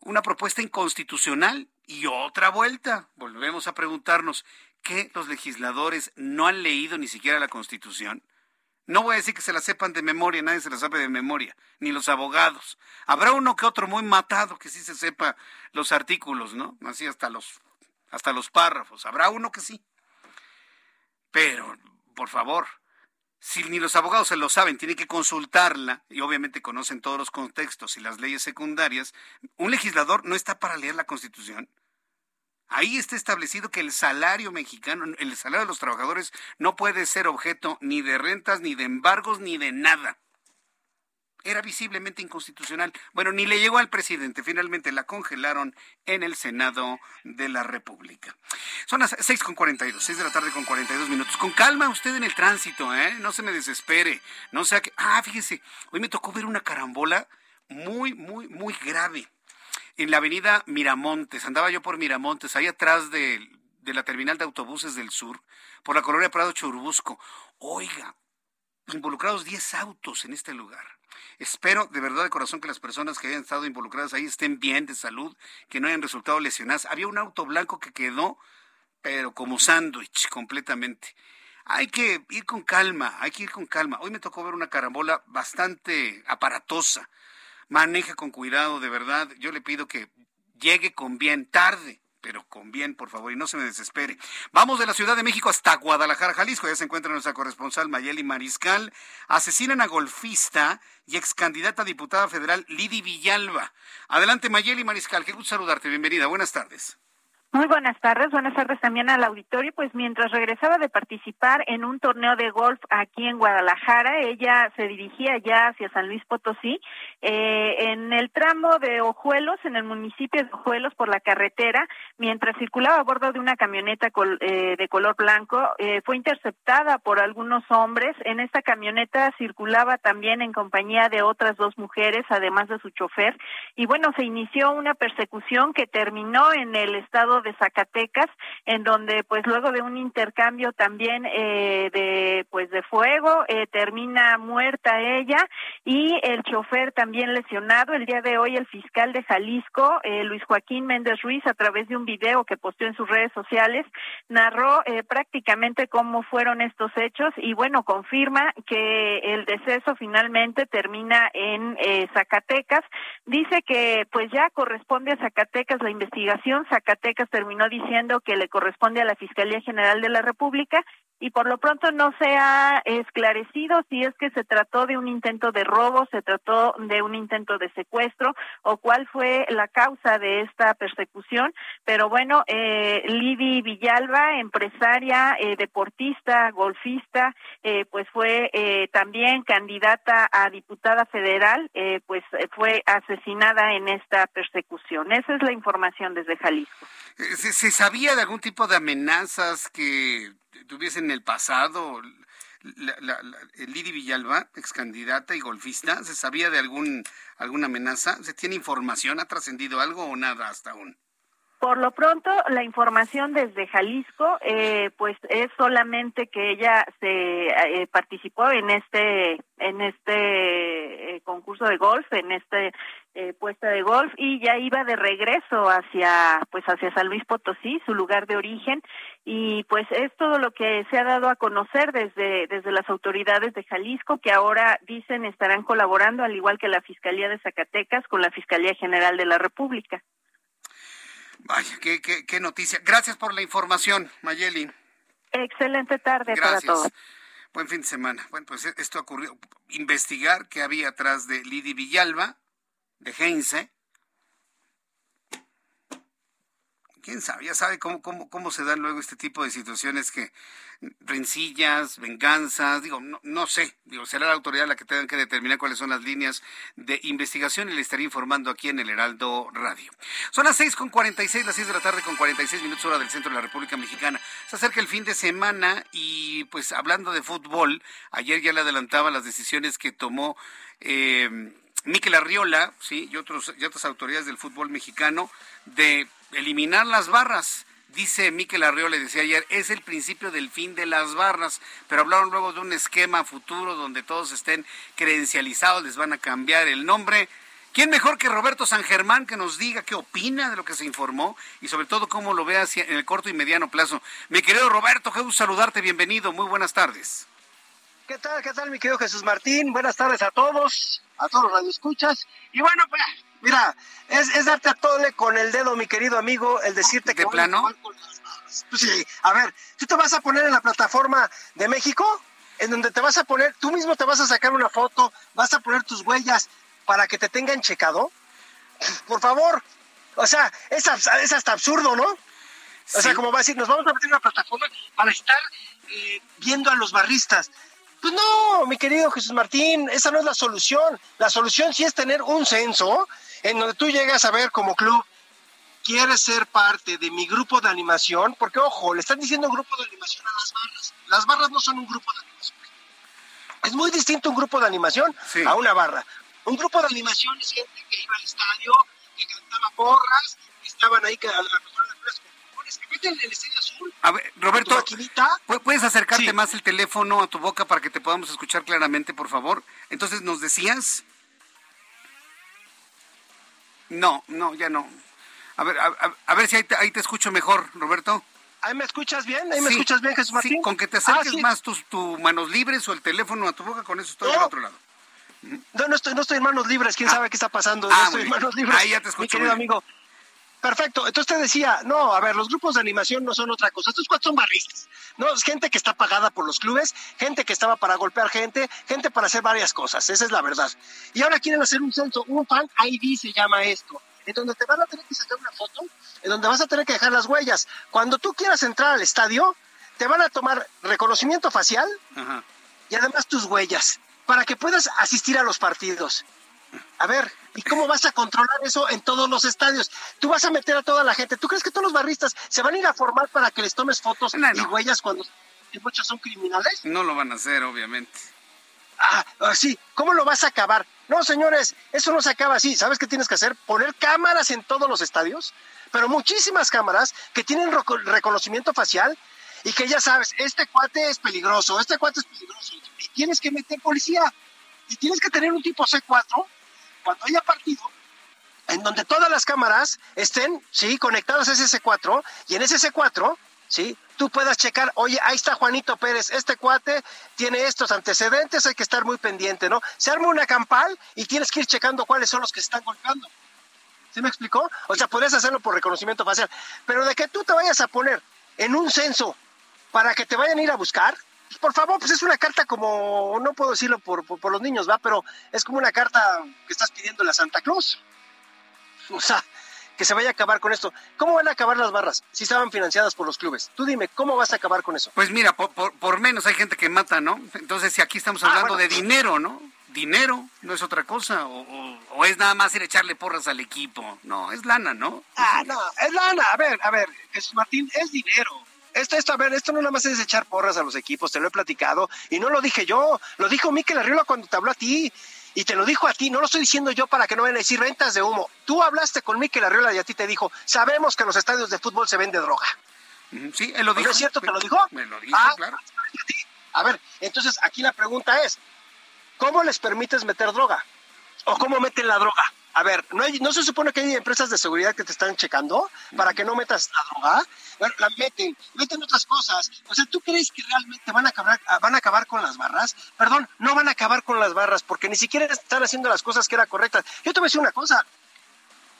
una propuesta inconstitucional y otra vuelta. Volvemos a preguntarnos, ¿qué los legisladores no han leído ni siquiera la Constitución? No voy a decir que se la sepan de memoria, nadie se la sabe de memoria, ni los abogados. Habrá uno que otro muy matado que sí se sepa los artículos, ¿no? Así hasta los, hasta los párrafos. Habrá uno que sí. Pero, por favor, si ni los abogados se lo saben, tienen que consultarla y obviamente conocen todos los contextos y las leyes secundarias. Un legislador no está para leer la Constitución. Ahí está establecido que el salario mexicano, el salario de los trabajadores no puede ser objeto ni de rentas, ni de embargos, ni de nada. Era visiblemente inconstitucional. Bueno, ni le llegó al presidente. Finalmente la congelaron en el Senado de la República. Son las seis con dos, seis de la tarde con dos minutos. Con calma usted en el tránsito, ¿eh? No se me desespere. No sea que... Ah, fíjese, hoy me tocó ver una carambola muy, muy, muy grave en la avenida Miramontes. Andaba yo por Miramontes, ahí atrás de, la terminal de autobuses del sur, por la colonia Prado Churbusco. Oiga, involucrados 10 autos en este lugar. Espero de verdad de corazón que las personas que hayan estado involucradas ahí estén bien de salud, que no hayan resultado lesionadas. Había un auto blanco que quedó, pero como sándwich completamente. Hay que ir con calma, hay que ir con calma. Hoy me tocó ver una carambola bastante aparatosa maneje con cuidado, de verdad. Yo le pido que llegue con bien, tarde, pero con bien, por favor, y no se me desespere. Vamos de la Ciudad de México hasta Guadalajara, Jalisco. Ya se encuentra nuestra corresponsal Mayeli Mariscal. Asesinan a golfista y ex candidata a diputada federal Lidi Villalba. Adelante, Mayeli Mariscal. Qué gusto saludarte. Bienvenida. Buenas tardes. Muy buenas tardes, buenas tardes también al auditorio. Pues mientras regresaba de participar en un torneo de golf aquí en Guadalajara, ella se dirigía ya hacia San Luis Potosí, eh, en el tramo de Ojuelos, en el municipio de Ojuelos, por la carretera, mientras circulaba a bordo de una camioneta eh, de color blanco, eh, fue interceptada por algunos hombres. En esta camioneta circulaba también en compañía de otras dos mujeres, además de su chofer. Y bueno, se inició una persecución que terminó en el estado de Zacatecas, en donde pues luego de un intercambio también eh, de pues de fuego eh, termina muerta ella y el chofer también lesionado. El día de hoy el fiscal de Jalisco, eh, Luis Joaquín Méndez Ruiz, a través de un video que posteó en sus redes sociales, narró prácticamente cómo fueron estos hechos y bueno, confirma que el deceso finalmente termina en Zacatecas. Dice que pues ya corresponde a Zacatecas la investigación. Zacatecas terminó diciendo que le corresponde a la Fiscalía General de la República y por lo pronto no se ha esclarecido si es que se trató de un intento de robo, se trató de un intento de secuestro o cuál fue la causa de esta persecución. Pero bueno, eh, Lidy Villalba, empresaria, eh, deportista, golfista, eh, pues fue eh, también candidata a diputada federal, eh, pues fue asesinada en esta persecución. Esa es la información desde Jalisco. ¿Se, sabía de algún tipo de amenazas que tuviese en el pasado? La, Lidi Villalba, ex candidata y golfista, ¿se sabía de algún alguna amenaza? ¿Se tiene información? ¿Ha trascendido algo o nada hasta aún? Por lo pronto, la información desde Jalisco, eh, pues es solamente que ella se eh, participó en este en este eh, concurso de golf, en este eh, puesta de golf y ya iba de regreso hacia pues hacia San Luis Potosí, su lugar de origen y pues es todo lo que se ha dado a conocer desde desde las autoridades de Jalisco que ahora dicen estarán colaborando al igual que la Fiscalía de Zacatecas con la Fiscalía General de la República. Vaya, qué, qué, qué noticia. Gracias por la información, Mayeli. Excelente tarde para todos. Buen fin de semana. Bueno, pues esto ocurrió. Investigar qué había atrás de Lidi Villalba, de Heinze, quién sabe, ya sabe cómo, cómo, cómo se dan luego este tipo de situaciones que rencillas, venganzas, digo, no, no sé, digo, será la autoridad la que tenga que determinar cuáles son las líneas de investigación y le estaré informando aquí en el Heraldo Radio. Son las seis con cuarenta y seis, las seis de la tarde con cuarenta y seis minutos hora del centro de la República Mexicana. Se acerca el fin de semana y pues hablando de fútbol, ayer ya le adelantaba las decisiones que tomó eh, Miquel Arriola, sí, y otros y otras autoridades del fútbol mexicano de eliminar las barras. Dice Miquel Arriola, le decía ayer, es el principio del fin de las barras, pero hablaron luego de un esquema futuro donde todos estén credencializados, les van a cambiar el nombre. ¿Quién mejor que Roberto San Germán que nos diga qué opina de lo que se informó y sobre todo cómo lo ve hacia, en el corto y mediano plazo? Mi querido Roberto, qué gusto saludarte, bienvenido, muy buenas tardes. ¿Qué tal, qué tal, mi querido Jesús Martín? Buenas tardes a todos, a todos los radioescuchas. Y bueno, pues, mira, es, es darte a tole con el dedo, mi querido amigo, el decirte que... ¿De plano? Pues sí, a ver, tú te vas a poner en la plataforma de México, en donde te vas a poner, tú mismo te vas a sacar una foto, vas a poner tus huellas para que te tengan checado. Por favor, o sea, es, es hasta absurdo, ¿no? O sea, como va a decir, nos vamos a meter en una plataforma para estar eh, viendo a los barristas. Pues no, mi querido Jesús Martín, esa no es la solución. La solución sí es tener un censo en donde tú llegas a ver como club, quieres ser parte de mi grupo de animación, porque ojo, le están diciendo grupo de animación a las barras. Las barras no son un grupo de animación. Es muy distinto un grupo de animación sí. a una barra. Un grupo de animación es gente que iba al estadio, que cantaba porras, que estaban ahí a lo mejor que. A ver, Roberto, ¿puedes acercarte sí. más el teléfono a tu boca para que te podamos escuchar claramente, por favor? Entonces, ¿nos decías? No, no, ya no. A ver, a, a ver si ahí te, ahí te, escucho mejor, Roberto. ¿Ahí me escuchas bien? ¿Ahí me escuchas bien, Jesús Martín? Sí, con que te acerques ah, sí. más tus, tus, manos libres o el teléfono a tu boca, con eso estoy no. del otro lado. No, no estoy, no estoy en manos libres, quién sabe qué está pasando. Ah, no estoy muy en manos libres. Ahí ya te escucho Mi querido bien. Perfecto. Entonces te decía, no, a ver, los grupos de animación no son otra cosa. Estos cuatro son barristas. No, es gente que está pagada por los clubes, gente que estaba para golpear gente, gente para hacer varias cosas. Esa es la verdad. Y ahora quieren hacer un censo, un fan ID se llama esto, en donde te van a tener que sacar una foto, en donde vas a tener que dejar las huellas. Cuando tú quieras entrar al estadio, te van a tomar reconocimiento facial Ajá. y además tus huellas para que puedas asistir a los partidos. A ver, ¿y cómo vas a controlar eso en todos los estadios? Tú vas a meter a toda la gente. ¿Tú crees que todos los barristas se van a ir a formar para que les tomes fotos No, y huellas cuando muchos son criminales? No lo van a hacer, obviamente. Ah, ah, sí, ¿cómo lo vas a acabar? No, señores, eso no se acaba así. ¿Sabes qué tienes que hacer? Poner cámaras en todos los estadios, pero muchísimas cámaras que tienen reco- reconocimiento facial y que ya sabes, este cuate es peligroso, este cuate es peligroso. Y tienes que meter policía. Y tienes que tener un tipo C4 cuando haya partido en donde todas las cámaras estén, sí, conectadas a ese C4 y en ese C4, sí, tú puedas checar, oye, ahí está Juanito Pérez, este cuate tiene estos antecedentes, hay que estar muy pendiente, ¿no? Se arma una campal y tienes que ir checando cuáles son los que se están golpeando. ¿Sí me explicó? O sea, podrías hacerlo por reconocimiento facial, pero de que tú te vayas a poner en un censo para que te vayan a ir a buscar, por favor, pues es una carta como, no puedo decirlo por, por, por los niños, ¿va? Pero es como una carta que estás pidiéndole a Santa Claus. O sea, que se vaya a acabar con esto. ¿Cómo van a acabar las barras si estaban financiadas por los clubes? Tú dime, ¿cómo vas a acabar con eso? Pues mira, por, por- por menos hay gente que mata, ¿no? Entonces, si aquí estamos Ah, hablando bueno. de dinero, ¿no? Dinero, no es otra cosa. O, o- o es nada más ir a echarle porras al equipo. No, es lana, ¿no? Ah, no, es lana. A ver, a ver, Jesús Martín, es dinero. Esto, esto, a ver, esto no nada más es echar porras a los equipos, te lo he platicado. Y no lo dije yo, lo dijo Miquel Arriola cuando te habló a ti. Y te lo dijo a ti, no lo estoy diciendo yo para que no vayan a decir ventas de humo. Tú hablaste con Miquel Arriola y a ti te dijo, sabemos que en los estadios de fútbol se vende droga. Sí, él lo ¿No dijo. es cierto que lo dijo? Me lo dijo, Ah, claro. A ver, entonces aquí la pregunta es, ¿cómo les permites meter droga? ¿O cómo meten la droga? A ver, ¿no, hay- ¿no se supone que hay empresas de seguridad que te están checando para que no metas la droga? Bueno, la meten, meten otras cosas. O sea, ¿tú crees que realmente van a acabar, van a acabar con las barras? Perdón, no van a acabar con las barras porque ni siquiera están haciendo las cosas que eran correctas. Yo te voy a decir una cosa.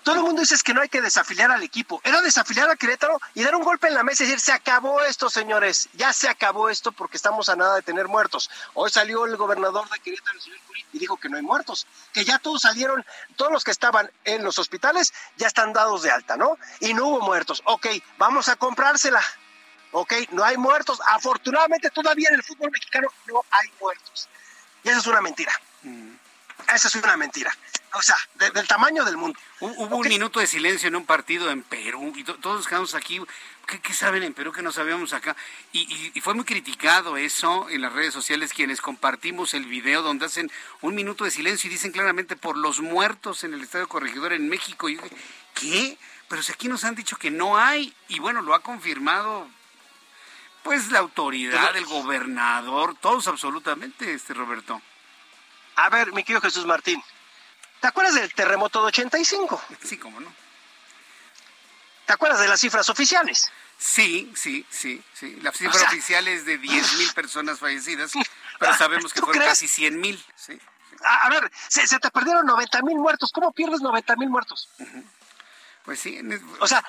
Todo el mundo dice que no hay que desafiliar al equipo. Era desafiliar a Querétaro y dar un golpe en la mesa y decir, se acabó esto, señores. Ya se acabó esto porque estamos a nada de tener muertos. Hoy salió el gobernador de Querétaro, el señor y dijo que no hay muertos. Que ya todos salieron, todos los que estaban en los hospitales ya están dados de alta, ¿no? Y no hubo muertos. Ok, vamos a comprársela. Ok, no hay muertos. Afortunadamente todavía en el fútbol mexicano no hay muertos. Y esa es una mentira. Esa es una mentira. O sea, de- del tamaño del mundo. Hu- Hubo un minuto de silencio en un partido en Perú y to- todos quedamos aquí. ¿Qué, qué saben en Perú que no sabíamos acá? Y, y- y fue muy criticado eso en las redes sociales quienes compartimos el video donde hacen un minuto de silencio y dicen claramente por los muertos en el Estadio Corregidor en México. Y yo dije, ¿qué? Pero si aquí nos han dicho que no hay y bueno, lo ha confirmado pues la autoridad, el gobernador, todos absolutamente, este Roberto. A ver, mi querido Jesús Martín, ¿te acuerdas del terremoto de 85? Sí, cómo no. ¿Te acuerdas de las cifras oficiales? Sí, sí, sí, sí. La cifra O sea- oficial es de 10 mil personas fallecidas, pero sabemos que ¿Tú fueron crees? casi 100 mil. Sí. A, a ver, se, se te perdieron 90 mil muertos. ¿Cómo pierdes 90 mil muertos? Pues sí. O sea,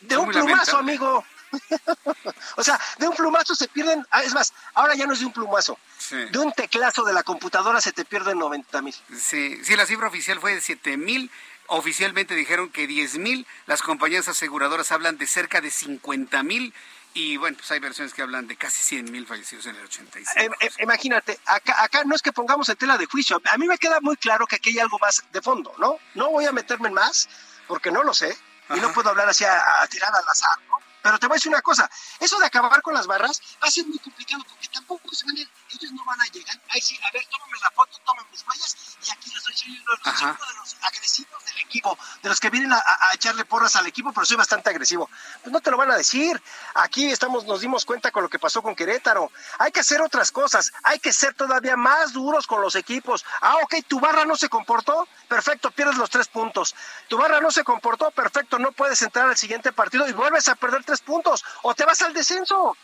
de, un plumazo, lamentable. amigo. o sea, de un plumazo se pierden. ah, Es más, ahora ya no es de un plumazo. Sí. De un teclazo de la computadora se te pierden 90 mil. Sí, sí, la cifra oficial fue de 7 mil. Oficialmente dijeron que 10 mil. Las compañías aseguradoras hablan de cerca de 50 mil. Y bueno, pues hay versiones que hablan de casi 100 mil fallecidos en el 85. Eh, eh, imagínate, acá, acá no es que pongamos en tela de juicio. A mí me queda muy claro que aquí hay algo más de fondo, ¿no? No voy a meterme en más, porque no lo sé, y no puedo hablar así a, a tirar al azar, ¿no? Pero te voy a decir una cosa, eso de acabar con las barras va a ser muy complicado, porque tampoco se van a ir- ellos no van a llegar, ay sí, a ver, tómame la foto, tómame mis huellas, y aquí yo soy, soy uno de los, uno de los agresivos del equipo, de los que vienen a, echarle porras al equipo, pero soy bastante agresivo. Pues no te lo van a decir. Aquí estamos, nos dimos cuenta con lo que pasó con Querétaro. Hay que hacer otras cosas, hay que ser todavía más duros con los equipos. Ah, ok, tu barra no se comportó, perfecto, pierdes los tres puntos. Tu barra no se comportó, perfecto, no puedes entrar al siguiente partido y vuelves a perder tres puntos, o te vas al descenso.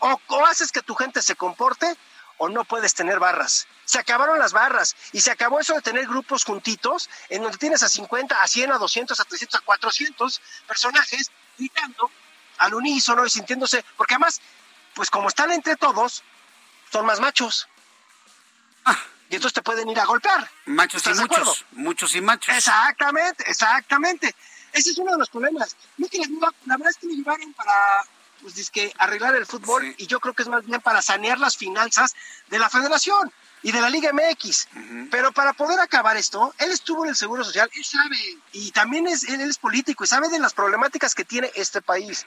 O, o haces que tu gente se comporte, o no puedes tener barras. Se acabaron las barras y se acabó eso de tener grupos juntitos en donde tienes a 50, a 100, a 200, a 300, a 400 personajes gritando al unísono y sintiéndose, porque además, pues como están entre todos, son más machos. Ah. Y entonces te pueden ir a golpear. Machos y muchos, muchos y machos. Exactamente, exactamente. Ese es uno de los problemas. la verdad es que me llevaron para pues que arreglar el fútbol y yo creo que es más bien para sanear las finanzas de la federación y de la Liga MX. Pero para poder acabar esto, él estuvo en el Seguro Social, él sabe, y también es, él, es político y sabe de las problemáticas que tiene este país.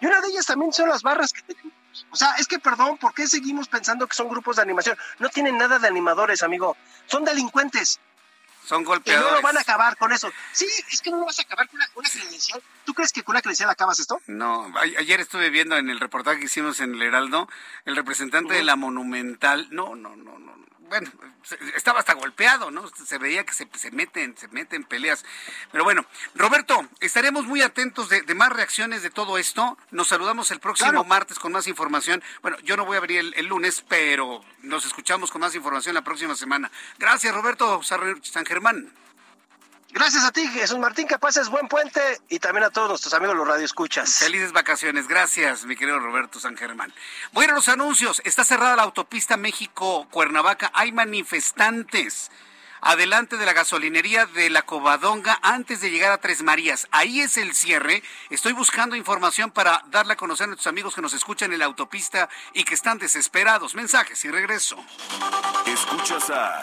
Y una de ellas también son las barras que tenemos. O sea, es que perdón, ¿por qué seguimos pensando que son grupos de animación? No tienen nada de animadores, amigo. Son delincuentes. Son golpeadores. Y no lo van a acabar con eso. Sí, es que no lo vas a acabar con una, credencial. ¿Tú crees que con una credencial acabas esto? No, ayer estuve viendo en el reportaje que hicimos en el Heraldo, el representante de la Monumental. No, no, no, no bueno, estaba hasta golpeado, ¿no? Se veía que se, se meten, se meten peleas. Pero bueno, Roberto, estaremos muy atentos de, más reacciones de todo esto. Nos saludamos el próximo martes con más información. Bueno, yo no voy a venir el, lunes, pero nos escuchamos con más información la próxima semana. Gracias, Roberto San Germán. Gracias a ti, Jesús Martín, que pases buen puente y también a todos nuestros amigos los radioescuchas. Felices vacaciones, gracias, mi querido Roberto San Germán. Voy a los anuncios. Está cerrada la autopista México-Cuernavaca. Hay manifestantes adelante de la gasolinería de la Covadonga antes de llegar a Tres Marías. Ahí es el cierre. Estoy buscando información para darle a conocer a nuestros amigos que nos escuchan en la autopista y que están desesperados. Mensajes y regreso. Escuchas a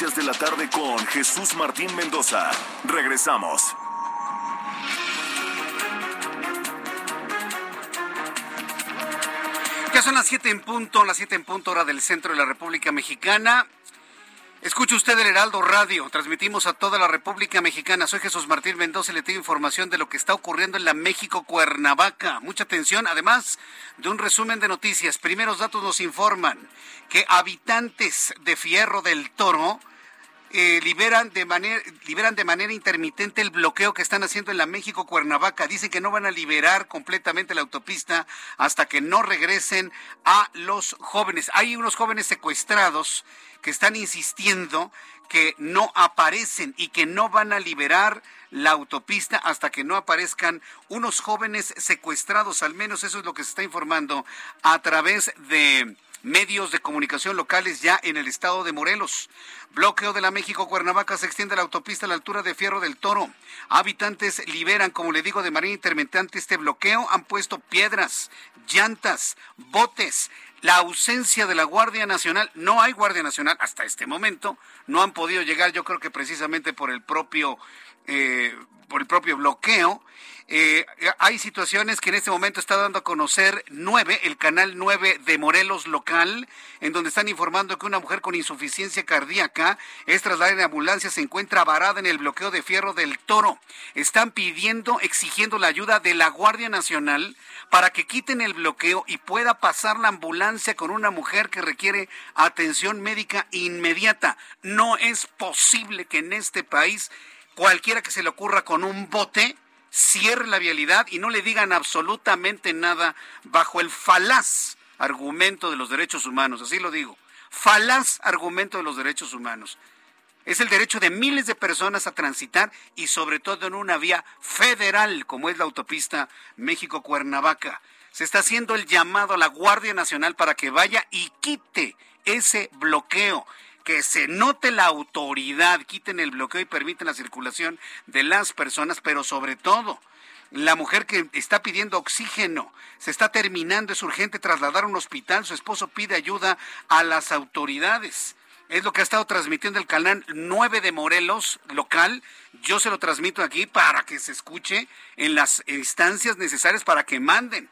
De la tarde con Jesús Martín Mendoza. Regresamos. Ya son las 7 en punto, las 7 en punto hora del centro de la República Mexicana. Escuche usted el Heraldo Radio, transmitimos a toda la República Mexicana. Soy Jesús Martín Mendoza y le tengo información de lo que está ocurriendo en la México Cuernavaca. Mucha atención, además de un resumen de noticias. Primeros datos nos informan que habitantes de Fierro del Toro eh, liberan, de manera, liberan de manera intermitente el bloqueo que están haciendo en la México Cuernavaca. Dicen que no van a liberar completamente la autopista hasta que no regresen a los jóvenes. Hay unos jóvenes secuestrados que están insistiendo que no aparecen y que no van a liberar la autopista hasta que no aparezcan unos jóvenes secuestrados, al menos eso es lo que se está informando a través de medios de comunicación locales ya en el estado de Morelos. Bloqueo de la México Cuernavaca se extiende a la autopista a la altura de Fierro del Toro. Habitantes liberan, como le digo, de manera intermitente este bloqueo. Han puesto piedras, llantas, botes, la ausencia de la Guardia Nacional. No hay Guardia Nacional hasta este momento. No han podido llegar, yo creo que precisamente por el propio, eh, por el propio bloqueo. Eh, hay situaciones que en este momento está dando a conocer 9, el canal 9 de Morelos local, en donde están informando que una mujer con insuficiencia cardíaca es trasladada en ambulancia, se encuentra varada en el bloqueo de Fierro del Toro. Están pidiendo, exigiendo la ayuda de la Guardia Nacional para que quiten el bloqueo y pueda pasar la ambulancia con una mujer que requiere atención médica inmediata. No es posible que en este país cualquiera que se le ocurra con un bote cierre la vialidad y no le digan absolutamente nada bajo el falaz argumento de los derechos humanos, así lo digo, falaz argumento de los derechos humanos. Es el derecho de miles de personas a transitar y sobre todo en una vía federal como es la autopista México-Cuernavaca. Se está haciendo el llamado a la Guardia Nacional para que vaya y quite ese bloqueo que se note la autoridad, quiten el bloqueo y permiten la circulación de las personas, pero sobre todo la mujer que está pidiendo oxígeno se está terminando, es urgente trasladar a un hospital, su esposo pide ayuda a las autoridades. Es lo que ha estado transmitiendo el canal 9 de Morelos local. Yo se lo transmito aquí para que se escuche en las instancias necesarias para que manden.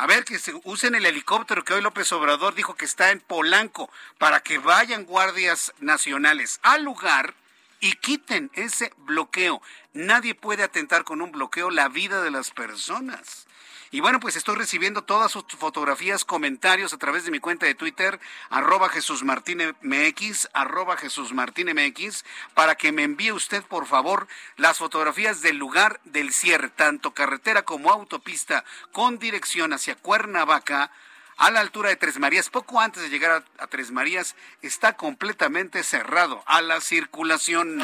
A ver, que se usen el helicóptero que hoy López Obrador dijo que está en Polanco para que vayan guardias nacionales al lugar y quiten ese bloqueo. Nadie puede atentar con un bloqueo la vida de las personas. Y bueno, pues estoy recibiendo todas sus fotografías, comentarios a través de mi cuenta de Twitter, arroba Jesús MX, arroba Jesús MX, para que me envíe usted, por favor, las fotografías del lugar del cierre, tanto carretera como autopista, con dirección hacia Cuernavaca, a la altura de Tres Marías, poco antes de llegar a, Tres Marías, está completamente cerrado a la circulación.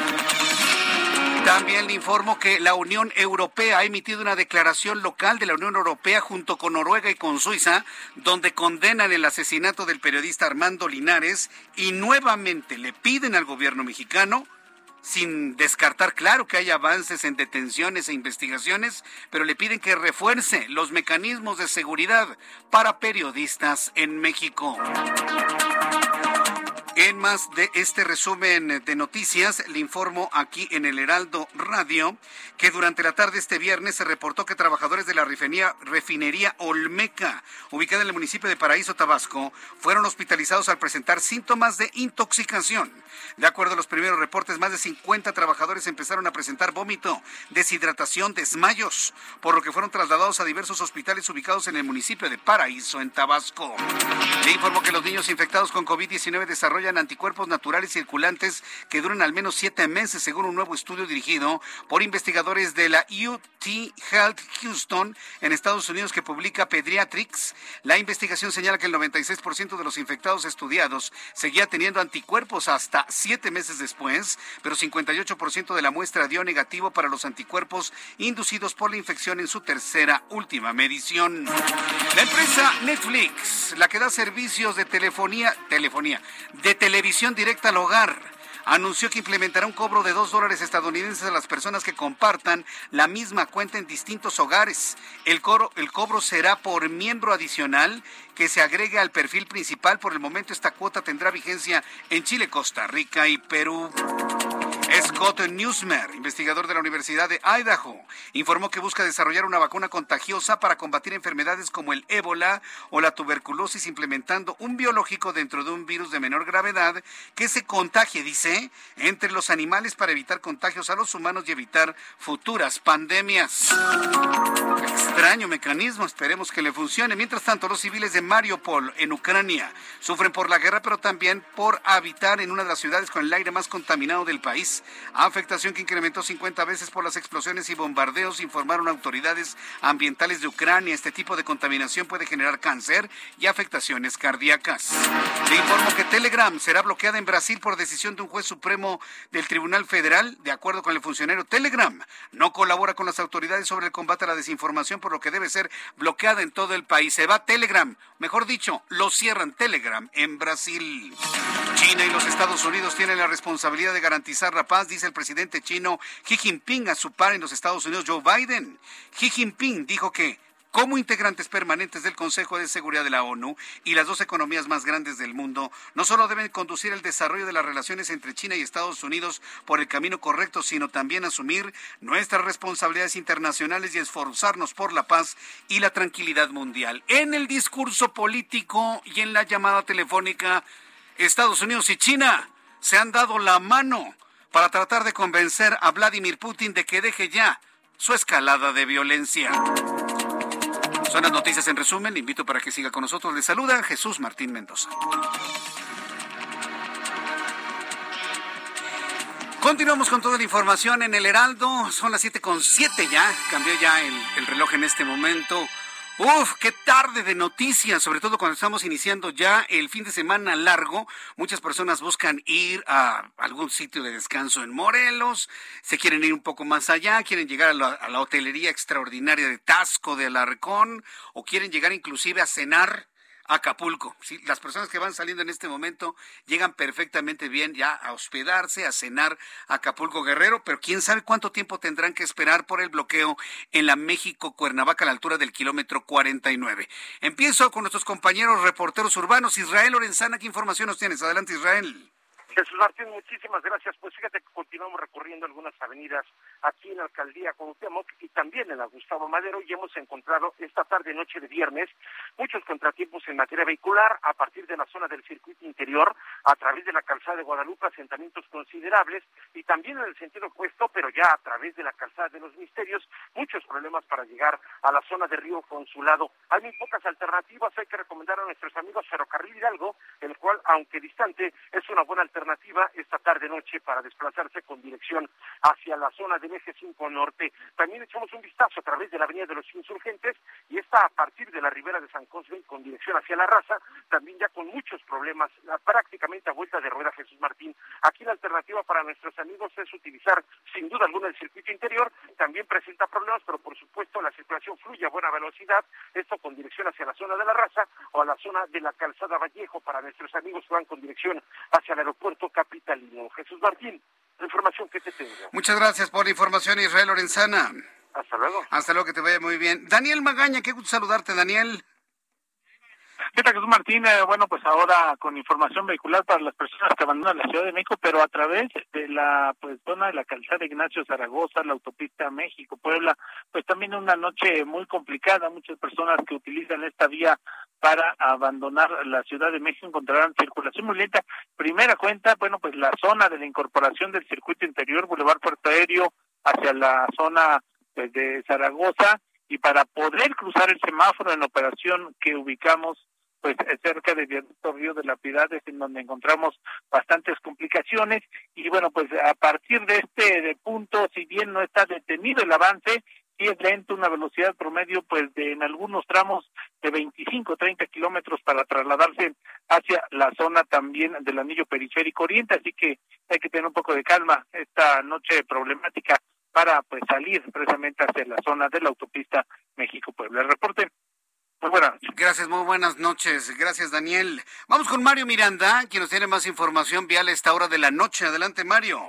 También le informo que la Unión Europea ha emitido una declaración local de la Unión Europea junto con Noruega y con Suiza, donde condenan el asesinato del periodista Armando Linares y nuevamente le piden al gobierno mexicano sin descartar, claro que hay avances en detenciones e investigaciones, pero le piden que refuerce los mecanismos de seguridad para periodistas en México. En más de este resumen de noticias, le informo aquí en el Heraldo Radio que durante la tarde este viernes se reportó que trabajadores de la refinería, refinería Olmeca, ubicada en el municipio de Paraíso, Tabasco, fueron hospitalizados al presentar síntomas de intoxicación. De acuerdo a los primeros reportes, más de 50 trabajadores empezaron a presentar vómito, deshidratación, desmayos, por lo que fueron trasladados a diversos hospitales ubicados en el municipio de Paraíso, en Tabasco. Le informo que los niños infectados con COVID-19 desarrollan anticuerpos naturales circulantes que duran al menos siete meses, según un nuevo estudio dirigido por investigadores de la UT Health Houston en Estados Unidos que publica Pediatrics. La investigación señala que el 96% de los infectados estudiados seguía teniendo anticuerpos hasta siete meses después, pero 58% de la muestra dio negativo para los anticuerpos inducidos por la infección en su tercera última medición. La empresa Netflix, la que da servicios de telefonía, telefonía, de televisión directa al hogar anunció que implementará un cobro de dos dólares estadounidenses a las personas que compartan la misma cuenta en distintos hogares. El, el cobro será por miembro adicional que se agregue al perfil principal. Por el momento esta cuota tendrá vigencia en Chile, Costa Rica y Perú. Scott Newsmer, investigador de la Universidad de Idaho, informó que busca desarrollar una vacuna contagiosa para combatir enfermedades como el ébola o la tuberculosis, implementando un biológico dentro de un virus de menor gravedad que se contagie, dice, entre los animales para evitar contagios a los humanos y evitar futuras pandemias. Extraño mecanismo, esperemos que le funcione. Mientras tanto, los civiles de Mariupol, en Ucrania, sufren por la guerra, pero también por habitar en una de las ciudades con el aire más contaminado del país afectación que incrementó 50 veces por las explosiones y bombardeos, informaron autoridades ambientales de Ucrania. Este tipo de contaminación puede generar cáncer y afectaciones cardíacas. Le informo que Telegram será bloqueada en Brasil por decisión de un juez supremo del Tribunal Federal. De acuerdo con el funcionario, Telegram no colabora con las autoridades sobre el combate a la desinformación, por lo que debe ser bloqueada en todo el país. Se va Telegram, mejor dicho, lo cierran Telegram en Brasil. China y los Estados Unidos tienen la responsabilidad de garantizar la paz, dice el presidente chino Xi Jinping a su par en los Estados Unidos, Joe Biden. Xi Jinping dijo que como integrantes permanentes del Consejo de Seguridad de la ONU y las dos economías más grandes del mundo, no solo deben conducir el desarrollo de las relaciones entre China y Estados Unidos por el camino correcto, sino también asumir nuestras responsabilidades internacionales y esforzarnos por la paz y la tranquilidad mundial. En el discurso político y en la llamada telefónica, Estados Unidos y China se han dado la mano para tratar de convencer a Vladimir Putin de que deje ya su escalada de violencia. Son las noticias en resumen. Le invito para que siga con nosotros. Le saluda Jesús Martín Mendoza. Continuamos con toda la información en el Heraldo. Son las siete con siete ya. Cambió ya el reloj en este momento. Uf, qué tarde de noticias, sobre todo cuando estamos iniciando ya el fin de semana largo. Muchas personas buscan ir a algún sitio de descanso en Morelos, se quieren ir un poco más allá, quieren llegar a la, a la hotelería extraordinaria de Tasco de Alarcón o quieren llegar inclusive a cenar Acapulco. ¿sí? Las personas que van saliendo en este momento llegan perfectamente bien ya a hospedarse, a cenar a Acapulco Guerrero, pero quién sabe cuánto tiempo tendrán que esperar por el bloqueo en la México Cuernavaca a la altura del kilómetro 49. Empiezo con nuestros compañeros reporteros urbanos. Israel Lorenzana, ¿qué información nos tienes? Adelante, Israel. Jesús Martín, muchísimas gracias. Pues fíjate que continuamos recorriendo algunas avenidas aquí en la alcaldía Cuauhtémoc y también en la Gustavo Madero y hemos encontrado esta tarde noche de viernes muchos contratiempos en materia vehicular a partir de la zona del circuito interior a través de la calzada de Guadalupe asentamientos considerables y también en el sentido opuesto pero ya a través de la calzada de los misterios muchos problemas para llegar a la zona de Río Consulado. Hay muy pocas alternativas, hay que recomendar a nuestros amigos Ferrocarril Hidalgo, el cual aunque distante es una buena alternativa esta tarde-noche para desplazarse con dirección hacia la zona eje 5 norte. También echamos un vistazo a través de la avenida de los insurgentes y está a partir de la ribera de San Cosme con dirección hacia la raza, también ya con muchos problemas, prácticamente a vuelta de rueda Jesús Martín. Aquí la alternativa para nuestros amigos es utilizar sin duda alguna el circuito interior, también presenta problemas, pero por supuesto la circulación fluye a buena velocidad, esto con dirección hacia la zona de la raza o a la zona de la calzada Vallejo para nuestros amigos que van con dirección hacia el aeropuerto capitalino. Jesús Martín, la información que te tengo. Muchas gracias por la información, Israel Lorenzana. Hasta luego. Hasta luego, que te vaya muy bien. Daniel Magaña, qué gusto saludarte, Daniel. ¿Qué tal, Jesús Martín? Eh, bueno, pues ahora con información vehicular para las personas que abandonan la Ciudad de México, pero a través de la pues zona de la calzada Ignacio Zaragoza, la autopista México-Puebla, pues también una noche muy complicada. Muchas personas que utilizan esta vía para abandonar la Ciudad de México encontrarán circulación muy lenta. Primera cuenta, bueno, pues la zona de la incorporación del circuito interior, Boulevard Puerto Aéreo, hacia la zona pues, de Zaragoza, y para poder cruzar el semáforo en operación que ubicamos pues cerca de viaducto Río de la Piedad es en donde encontramos bastantes complicaciones. Y bueno pues a partir de este punto si bien no está detenido el avance sí es lento una velocidad promedio pues de en algunos tramos de 25 30 kilómetros para trasladarse hacia la zona también del anillo periférico oriente. Así que hay que tener un poco de calma esta noche problemática para pues salir precisamente hacia la zona de la autopista México Puebla el reporte muy buenas Gracias, muy buenas noches. Gracias, Daniel. Vamos con Mario Miranda, quien nos tiene más información vial a esta hora de la noche. Adelante, Mario.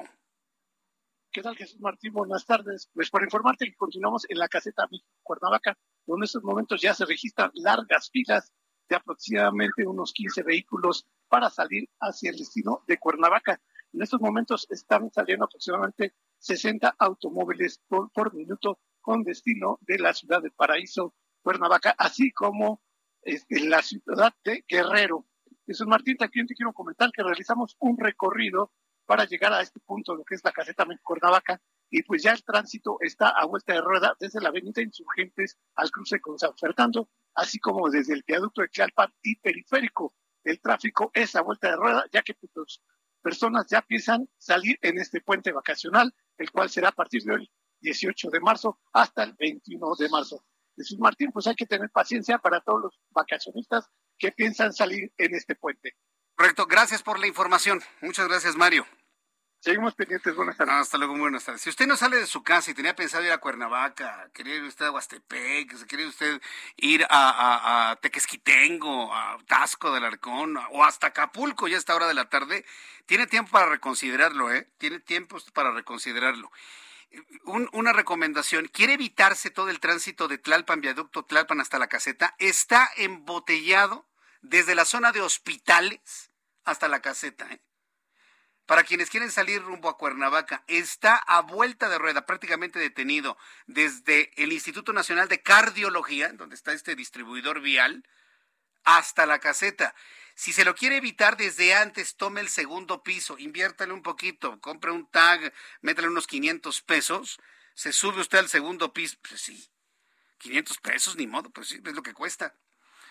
¿Qué tal, Jesús Martín? Buenas tardes. Pues por informarte que continuamos en la caseta Cuernavaca, donde en estos momentos ya se registran largas filas de aproximadamente unos 15 vehículos para salir hacia el destino de Cuernavaca. En estos momentos están saliendo aproximadamente 60 automóviles por, por minuto con destino de la ciudad de Paraíso Cuernavaca, así como este, la ciudad de Guerrero. Jesús Martín, también te quiero comentar que realizamos un recorrido para llegar a este punto, lo que es la caseta Cuernavaca, y pues ya el tránsito está a vuelta de rueda desde la avenida Insurgentes al cruce con San Fernando, así como desde el viaducto de Tlalpan y periférico. El tráfico es a vuelta de rueda, ya que pues, personas ya piensan salir en este puente vacacional, el cual será a partir del 18 de marzo hasta el 21 de marzo. Jesús Martín, pues hay que tener paciencia para todos los vacacionistas que piensan salir en este puente. Correcto, gracias por la información. Muchas gracias, Mario. Seguimos pendientes, buenas tardes. hasta luego, buenas tardes. Si usted no sale de su casa y tenía pensado ir a Cuernavaca, quería ir usted a Huastepec, quería usted ir a, a, Tequesquitengo, a Tasco del Arcón o hasta Acapulco ya a esta hora de la tarde, tiene tiempo para reconsiderarlo, ¿eh? Tiene tiempo para reconsiderarlo una recomendación, quiere evitarse todo el tránsito de Tlalpan, viaducto Tlalpan hasta la caseta, está embotellado desde la zona de hospitales hasta la caseta. ¿eh? Para quienes quieren salir rumbo a Cuernavaca, está a vuelta de rueda, prácticamente detenido, desde el Instituto Nacional de Cardiología, donde está este distribuidor vial, hasta la caseta. Si se lo quiere evitar desde antes, tome el segundo piso, inviértale un poquito, compre un tag, métale unos 500 pesos, se sube usted al segundo piso, pues sí, 500 pesos, ni modo, pues sí, es lo que cuesta.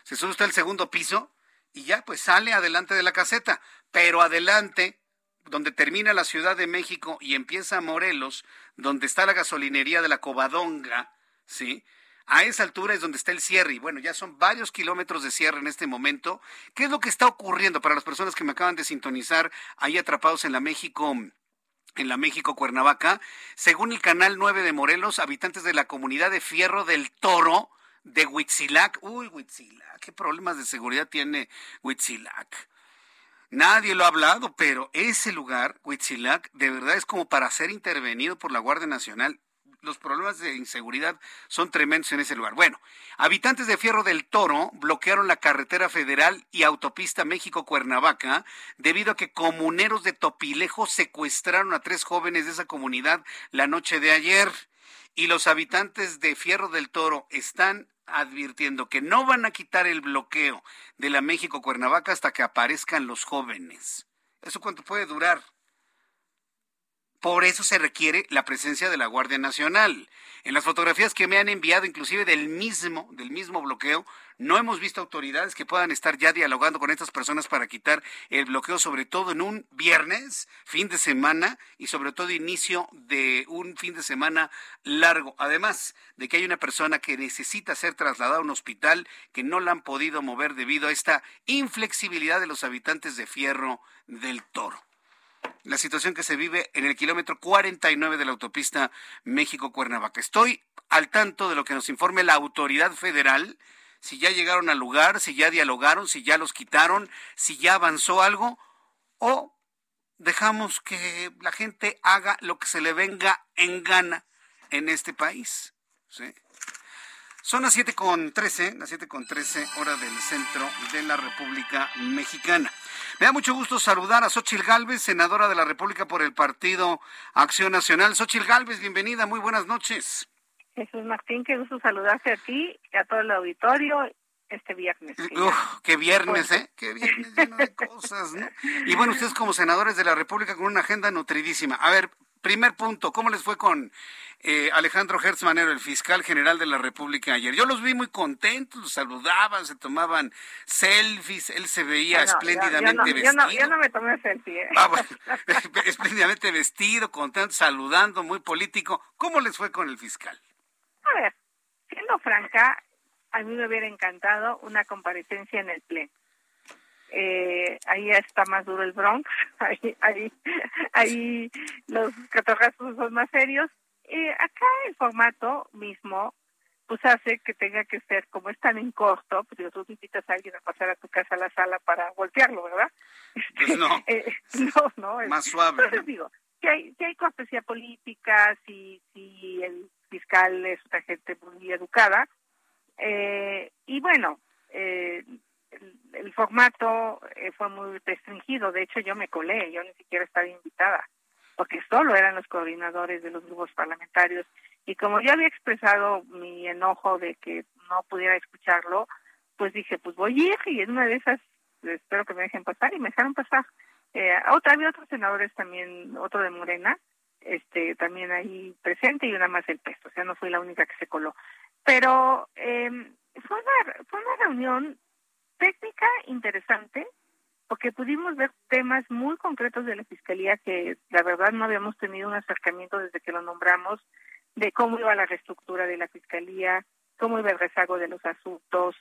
Se sube usted al segundo piso y ya, pues sale adelante de la caseta, pero adelante, donde termina la Ciudad de México y empieza Morelos, donde está la gasolinería de la Covadonga, ¿sí? A esa altura es donde está el cierre y bueno, ya son varios kilómetros de cierre en este momento. ¿Qué es lo que está ocurriendo para las personas que me acaban de sintonizar ahí atrapados en la México? en la México Cuernavaca, según el canal 9 de Morelos, habitantes de la comunidad de Fierro del Toro de Huitzilac. Uy, Huitzilac, qué problemas de seguridad tiene Huitzilac. Nadie lo ha hablado, pero ese lugar, Huitzilac, de verdad es como para ser intervenido por la Guardia Nacional los problemas de inseguridad son tremendos en ese lugar. Bueno, habitantes de Fierro del Toro bloquearon la carretera federal y autopista México-Cuernavaca debido a que comuneros de Topilejo secuestraron a tres jóvenes de esa comunidad la noche de ayer. Y los habitantes de Fierro del Toro están advirtiendo que no van a quitar el bloqueo de la México-Cuernavaca hasta que aparezcan los jóvenes. ¿Eso cuánto puede durar? Por eso se requiere la presencia de la Guardia Nacional. En las fotografías que me han enviado, inclusive del mismo, del mismo bloqueo, no hemos visto autoridades que puedan estar ya dialogando con estas personas para quitar el bloqueo, sobre todo en un viernes, fin de semana y sobre todo inicio de un fin de semana largo. Además de que hay una persona que necesita ser trasladada a un hospital que no la han podido mover debido a esta inflexibilidad de los habitantes de Fierro del Toro la situación que se vive en el kilómetro 49 de la autopista México-Cuernavaca. Estoy al tanto de lo que nos informe la autoridad federal, si ya llegaron al lugar, si ya dialogaron, si ya los quitaron, si ya avanzó algo, o dejamos que la gente haga lo que se le venga en gana en este país. Son las 7 con 13, las 7 con 13 hora del centro de la República Mexicana. Me da mucho gusto saludar a Xochil Gálvez, senadora de la República por el Partido Acción Nacional. Xochil Gálvez, bienvenida, muy buenas noches. Jesús Martín, qué gusto saludarte a ti y a todo el auditorio este viernes. Uf, qué viernes, ¿eh? Qué viernes lleno de cosas, ¿no? Y bueno, ustedes como senadores de la República con una agenda nutridísima. A ver, primer punto, ¿cómo les fue con eh, Alejandro Hertz Manero, el fiscal general de la República ayer? Yo los vi muy contentos, los saludaban, se tomaban selfies, él se veía espléndidamente vestido. Yo no, me tomé selfie. ¿eh? Ah, espléndidamente vestido, contento, saludando, muy político. ¿Cómo les fue con el fiscal? A ver, siendo franca, a mí me hubiera encantado una comparecencia en el Pleno eh, ahí está más duro el Bronx, ahí, ahí, ahí los catorrazos son más serios. Eh, acá el formato mismo pues hace que tenga que ser, como es tan en corto, pues tú invitas a alguien a pasar a tu casa a la sala para golpearlo, ¿verdad? Pues no. Eh, no, no. Más suave. Entonces digo, que hay, que hay cortesía política, si, si el fiscal es una gente muy educada, eh, y bueno, eh, el, formato eh, fue muy restringido. De hecho, yo me colé, yo ni siquiera estaba invitada, porque solo eran los coordinadores de los grupos parlamentarios. Y como yo había expresado mi enojo de que no pudiera escucharlo, pues dije, pues voy a ir y en una de esas espero que me dejen pasar y me dejaron pasar. Eh, otra, había otros senadores también, otro de Morena, este también ahí presente y una más el pesto, o sea, no fui la única que se coló. Pero eh, fue, una, fue una reunión técnica interesante porque pudimos ver temas muy concretos de la Fiscalía que la verdad no habíamos tenido un acercamiento desde que lo nombramos de cómo iba la reestructura de la Fiscalía, cómo iba el rezago de los asuntos,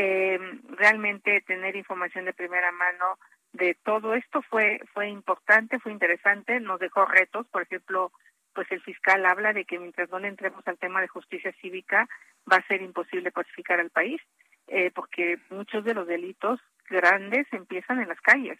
eh, realmente tener información de primera mano de todo esto fue fue importante, fue interesante, nos dejó retos, por ejemplo, pues el fiscal habla de que mientras no le entremos al tema de justicia cívica va a ser imposible pacificar al país eh, porque muchos de los delitos grandes empiezan en las calles.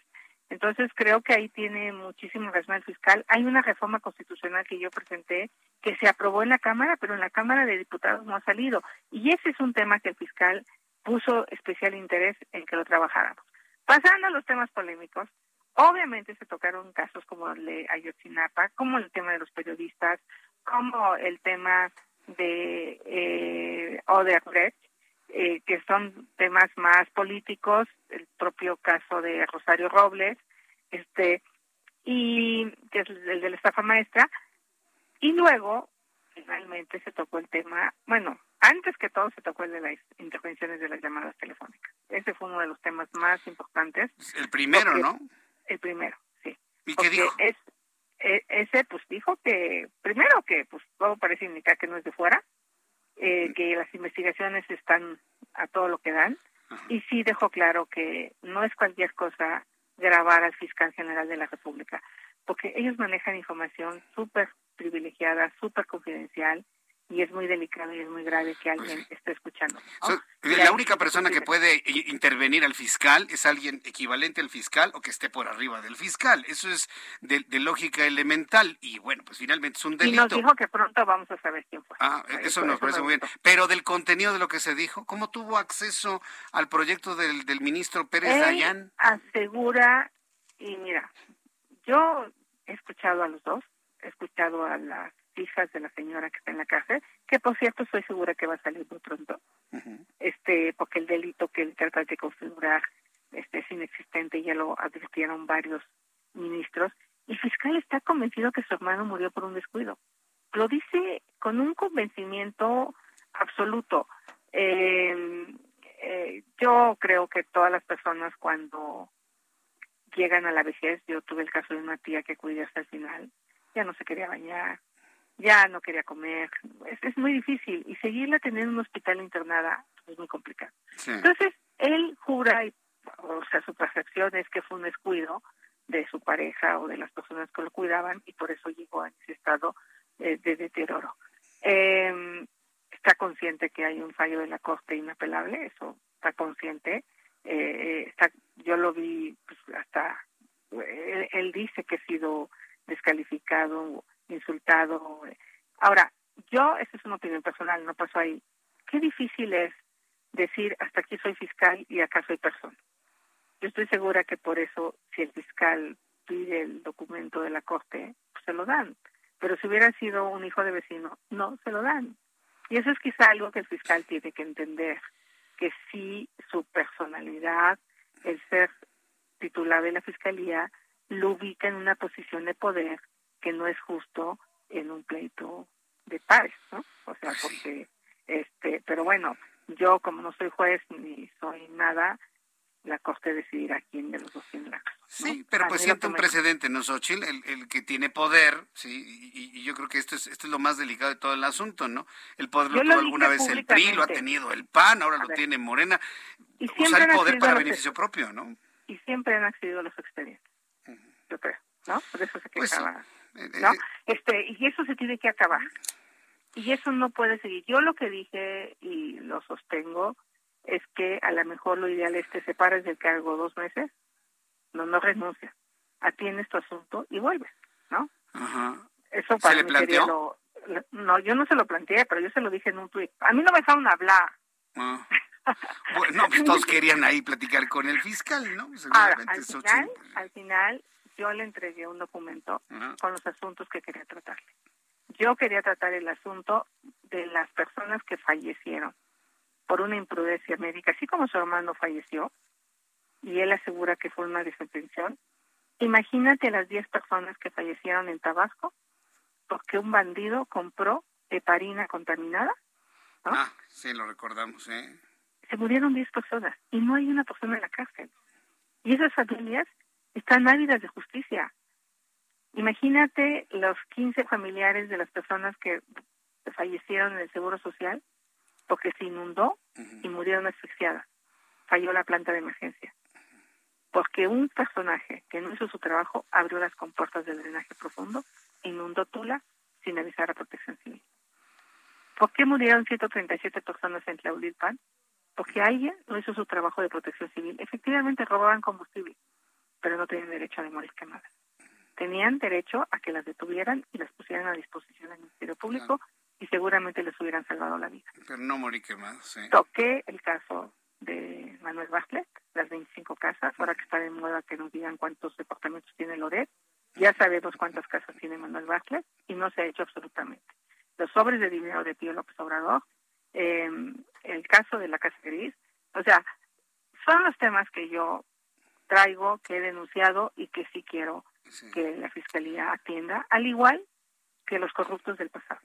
Entonces creo que ahí tiene muchísimo razón el fiscal. Hay una reforma constitucional que yo presenté que se aprobó en la Cámara, pero en la Cámara de Diputados no ha salido. Y ese es un tema que el fiscal puso especial interés en que lo trabajáramos. Pasando a los temas polémicos, obviamente se tocaron casos como el de Ayotzinapa, como el tema de los periodistas, como el tema de eh, Odebrecht, eh, que son temas más políticos, el propio caso de Rosario Robles, este y que es el de la estafa maestra, y luego finalmente se tocó el tema, bueno, antes que todo se tocó el de las intervenciones de las llamadas telefónicas. Ese fue uno de los temas más importantes. El primero, ¿no? El primero, sí. ¿Y qué dijo? Es, e, ese pues dijo que primero que pues todo parece indicar que no es de fuera, eh, que las investigaciones están a todo lo que dan y sí dejó claro que no es cualquier cosa grabar al fiscal general de la República, porque ellos manejan información súper privilegiada, súper confidencial y es muy delicado y es muy grave que alguien Pues esté escuchando. la única persona que puede intervenir al fiscal es alguien equivalente al fiscal o que esté por arriba del fiscal. Eso es de, lógica elemental y bueno, pues finalmente es un delito. Y nos dijo que pronto vamos a saber quién fue. Ah, eso, nos parece muy bien. Pero del contenido de lo que se dijo, ¿cómo tuvo acceso al proyecto del, del ministro Pérez Dayán? Asegura, y mira, yo he escuchado a los dos, escuchado a las hijas de la señora que está en la cárcel, que por cierto estoy segura que va a salir muy pronto, este, porque el delito que él trata de configurar este, es inexistente, y ya lo advirtieron varios ministros, y el fiscal está convencido que su hermano murió por un descuido. Lo dice con un convencimiento absoluto. Eh, eh, yo creo que todas las personas cuando llegan a la vejez, yo tuve el caso de una tía que cuidé hasta el final, ya no se quería bañar, ya no quería comer, es, es muy difícil y seguirla teniendo en un hospital internada es muy complicado. Entonces, él jura, y, o sea, su percepción es que fue un descuido de su pareja o de las personas que lo cuidaban y por eso llegó a ese estado eh, de deterioro. Eh, está consciente que hay un fallo de la Corte inapelable, eso está consciente. Eh, está, yo lo vi pues, hasta, él, él dice que ha sido descalificado insultado. Ahora, yo, esa es una opinión personal, no pasó ahí. Qué difícil es decir, hasta aquí soy fiscal y acá soy persona. Yo estoy segura que por eso, si el fiscal pide el documento de la corte, pues se lo dan. Pero si hubiera sido un hijo de vecino, no se lo dan. Y eso es quizá algo que el fiscal tiene que entender, que si su personalidad, el ser titular de la fiscalía, lo ubica en una posición de poder que no es justo en un pleito de pares, ¿no? O sea, porque, este, pero bueno, yo como no soy juez ni soy nada, la Corte decidirá quién de los dos tiene la razón. Sí, pero pues siente un precedente, ¿no, Xochitl? El, el que tiene poder, sí, y, yo creo que esto es, esto es lo más delicado de todo el asunto, ¿no? El poder lo tuvo alguna vez el PRI, lo ha tenido el PAN, ahora lo tiene Morena. Y Usar el poder para beneficio propio, ¿no? Y siempre han accedido los expedientes, yo creo, ¿no? Por eso se pues quejaba. ¿no? Este, y eso se tiene que acabar. Y eso no puede seguir. Yo lo que dije y lo sostengo es que a lo mejor lo ideal es que separes del cargo dos meses, no, no renuncias, atiendes tu asunto y vuelves, ¿no? Eso para ¿Se le planteó? Lo, no, yo no se lo planteé, pero yo se lo dije en un tuit. A mí no me dejaron hablar. Ah. bueno, pues todos querían ahí platicar con el fiscal, ¿no? Ahora, al, final, al final, yo le entregué un documento con los asuntos que quería tratarle. Yo quería tratar el asunto de las personas que fallecieron por una imprudencia médica, así como su hermano falleció, y él asegura que fue una desatención. Imagínate las 10 personas que fallecieron en Tabasco porque un bandido compró heparina contaminada. Ah, sí, lo recordamos, ¿eh? Se murieron 10 personas y no hay una persona en la cárcel. Y esas familias están ávidas de justicia. Imagínate los 15 familiares de las personas que fallecieron en el Seguro Social porque se inundó y murieron asfixiadas. Falló la planta de emergencia. Porque un personaje que no hizo su trabajo abrió las compuertas del drenaje profundo e inundó Tula sin avisar a Protección Civil. ¿Por qué murieron 137 personas en Tlaulilpan? Porque alguien no hizo su trabajo de protección civil. Efectivamente robaban combustible, pero no tenían derecho a morir quemadas. Tenían derecho a que las detuvieran y las pusieran a disposición del Ministerio Público y seguramente les hubieran salvado la vida. Pero no morí quemadas, sí. Toqué el caso de Manuel Bartlett, las 25 casas, ahora que está de moda que nos digan cuántos departamentos tiene Loret, ya sabemos cuántas casas tiene Manuel Bartlett y no se ha hecho absolutamente. Los sobres de dinero de Pío López Obrador, eh, el caso de la Casa Gris, o sea, son los temas que yo traigo, que he denunciado y que sí quiero que la Fiscalía atienda, al igual que los corruptos del pasado.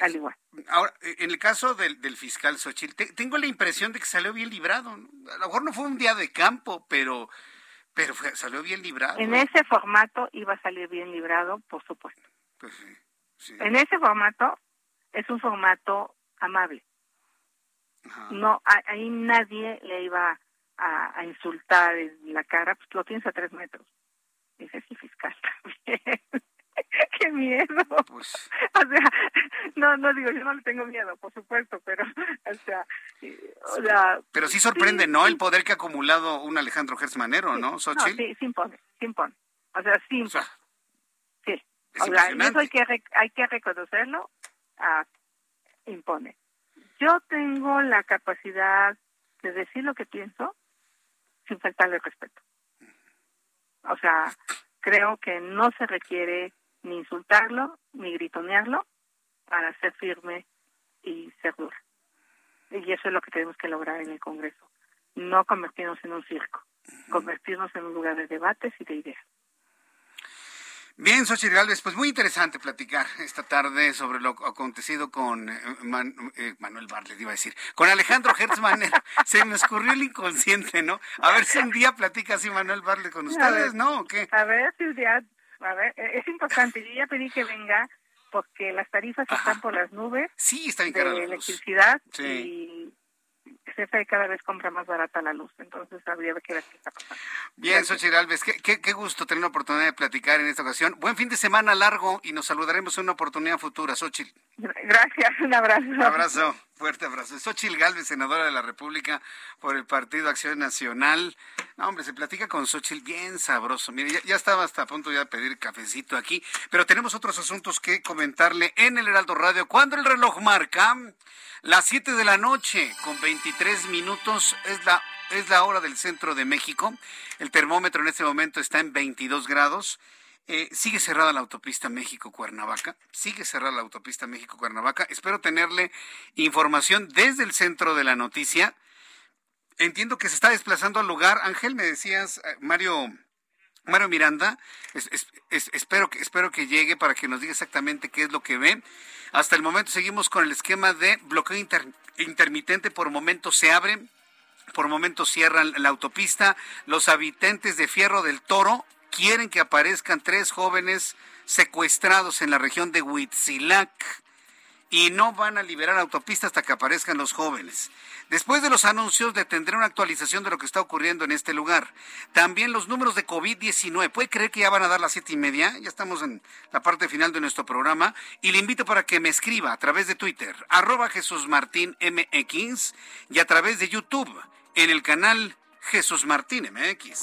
al igual. Ahora, en el caso del, del fiscal Xochitl, tengo la impresión de que salió bien librado. A lo mejor no fue un día de campo, pero, pero salió bien librado. En ese formato iba a salir bien librado, por supuesto. Pues en ese formato es un formato amable. No, ahí nadie le iba a, insultar en la cara, pues lo tienes a tres metros. Dice, sí, fiscal también. ¿Quién miedo. Pues... o sea, no, no digo, yo no le tengo miedo, por supuesto, pero, o sea, o sea Pero sí sorprende, ¿no? El poder que ha acumulado un Alejandro Gersmanero, ¿no, Xochitl? sí, sí impone, sí impone. O sea, sí impone. sí. O sea, eso hay que, hay que reconocerlo, ah, impone. Yo tengo la capacidad de decir lo que pienso sin faltarle respeto. O sea, creo que no se requiere ni insultarlo ni gritonearlo para ser firme y ser dura. Y eso es lo que tenemos que lograr en el Congreso. No convertirnos en un circo, convertirnos en un lugar de debates y de ideas. Bien, Xochitl Galvez, pues muy interesante platicar esta tarde sobre lo acontecido con eh, eh, Manuel Barlet, iba a decir, con Alejandro Hertzmanner. Se me escurrió el inconsciente, ¿no? A ver si un día platica así Manuel Barlet con ustedes, ¿no? ¿O qué? A ver si un día, a ver, e-, es importante, yo ya pedí que venga porque las tarifas están por las nubes. Sí, están de electricidad sí. y CFE cada vez compra más barata la luz, entonces habría que ver qué está pasando. Bien, Xochitl Alves, qué, qué, gusto tener la oportunidad de platicar en esta ocasión. Buen fin de semana largo y nos saludaremos en una oportunidad futura, Xochitl. Gracias, un abrazo. Un abrazo, fuerte abrazo. Xochitl Galvez, senadora de la República por el Partido Acción Nacional. No, hombre, se platica con Xochitl bien sabroso. Mire, ya, ya, estaba hasta a punto ya de pedir cafecito aquí, pero tenemos otros asuntos que comentarle en el Heraldo Radio. Cuando el reloj marca las 7 de la noche con 23 minutos es la es la hora del centro de México. El termómetro en este momento está en 22 grados. Eh, sigue cerrada la autopista México-Cuernavaca. Sigue cerrada la autopista México-Cuernavaca. Espero tenerle información desde el centro de la noticia. Entiendo que se está desplazando al lugar. Ángel, me decías, eh, Mario, Mario Miranda, espero, que, espero que llegue para que nos diga exactamente qué es lo que ve. Hasta el momento seguimos con el esquema de bloqueo intermitente. Por momento se abre, por momentos cierran la autopista. Los habitantes de Fierro del Toro quieren que aparezcan tres jóvenes secuestrados en la región de Huitzilac y no van a liberar autopista hasta que aparezcan los jóvenes. Después de los anuncios le tendré una actualización de lo que está ocurriendo en este lugar. También los números de COVID-19. ¿Puede creer que ya van a dar las siete y media? Ya estamos en la parte final de nuestro programa. Y le invito para que me escriba a través de Twitter, arroba Jesús Martín MX y a través de YouTube en el canal Jesús Martín MX.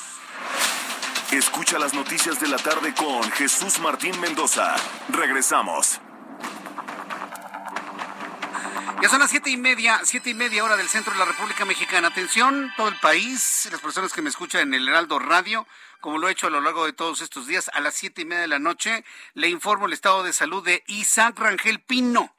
Escucha las noticias de la tarde con Jesús Martín Mendoza. Regresamos. Ya son las siete y media, siete y media hora del centro de la República Mexicana. Atención, todo el país, las personas que me escuchan en el Heraldo Radio, como lo he hecho a lo largo de todos estos días, a las siete y media de la noche, le informo el estado de salud de Isaac Rangel Pino.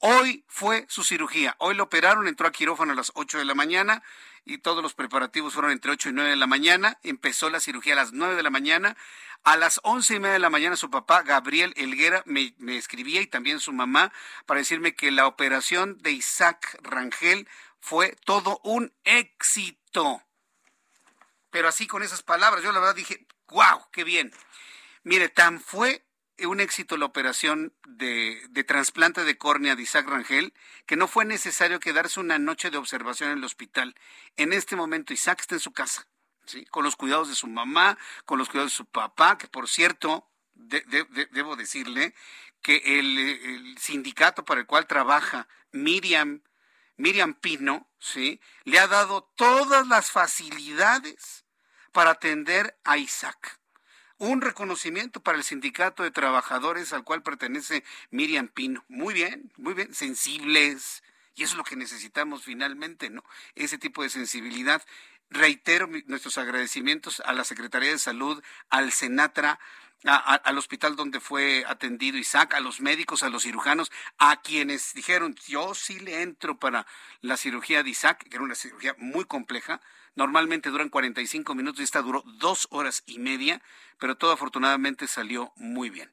Hoy fue su cirugía. Hoy lo operaron, entró a quirófano a las ocho de la mañana y todos los preparativos fueron entre ocho y nueve de la mañana. Empezó la cirugía a las nueve de la mañana. A las once y media de la mañana su papá, Gabriel Elguera, me, escribía y también su mamá para decirme que la operación de Isaac Rangel fue todo un éxito. Pero así con esas palabras, yo la verdad dije, wow, qué bien. Mire, tan fue un éxito la operación de, trasplante de córnea de Isaac Rangel, que no fue necesario quedarse una noche de observación en el hospital. En este momento Isaac está en su casa con los cuidados de su mamá, con los cuidados de su papá, que por cierto, debo decirle que el, sindicato para el cual trabaja Miriam, Miriam Pino, ¿sí? le ha dado todas las facilidades para atender a Isaac. Un reconocimiento para el sindicato de trabajadores al cual pertenece Miriam Pino. Muy bien, muy bien, sensibles. Y eso es lo que necesitamos finalmente, ¿no? Ese tipo de sensibilidad Reitero nuestros agradecimientos a la Secretaría de Salud, al Senatra, al hospital donde fue atendido Isaac, a los médicos, a los cirujanos, a quienes dijeron, yo sí le entro para la cirugía de Isaac, que era una cirugía muy compleja. Normalmente duran 45 minutos y esta duró dos horas y media, pero todo afortunadamente salió muy bien.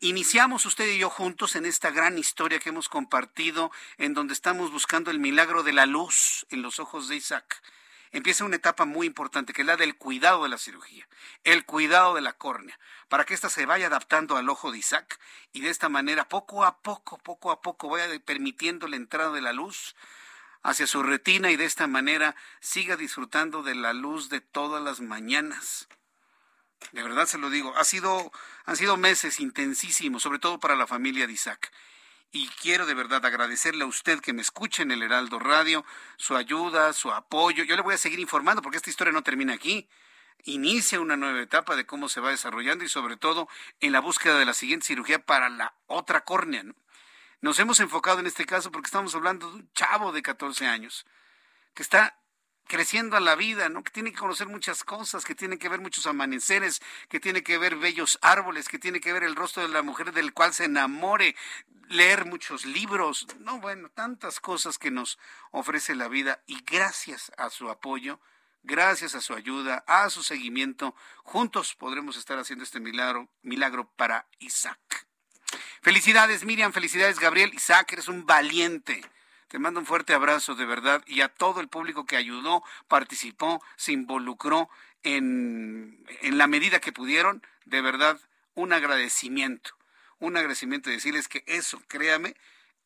iniciamos usted y yo juntos en esta gran historia que hemos compartido, en donde estamos buscando el milagro de la luz en los ojos de Isaac empieza una etapa muy importante, que es la del cuidado de la cirugía, el cuidado de la córnea, para que ésta se vaya adaptando al ojo de Isaac y de esta manera, poco a poco, poco a poco, vaya permitiendo la entrada de la luz hacia su retina y de esta manera siga disfrutando de la luz de todas las mañanas. De verdad se lo digo, ha sido, han sido meses intensísimos, sobre todo para la familia de Isaac y quiero de verdad agradecerle a usted que me escuche en el Heraldo Radio, su ayuda, su apoyo. Yo le voy a seguir informando porque esta historia no termina aquí. Inicia una nueva etapa de cómo se va desarrollando y sobre todo en la búsqueda de la siguiente cirugía para la otra córnea. Nos hemos enfocado en este caso porque estamos hablando de un chavo de 14 años que está creciendo a la vida, ¿no? Que tiene que conocer muchas cosas, que tiene que ver muchos amaneceres, que tiene que ver bellos árboles, que tiene que ver el rostro de la mujer del cual se enamore, leer muchos libros, no, bueno, tantas cosas que nos ofrece la vida y gracias a su apoyo, gracias a su ayuda, a su seguimiento, juntos podremos estar haciendo este milagro, milagro para Isaac. Felicidades Miriam, felicidades Gabriel, Isaac, eres un valiente te mando un fuerte abrazo de verdad y a todo el público que ayudó, participó, se involucró en, en la medida que pudieron. De verdad, un agradecimiento. Un agradecimiento de decirles que eso, créame,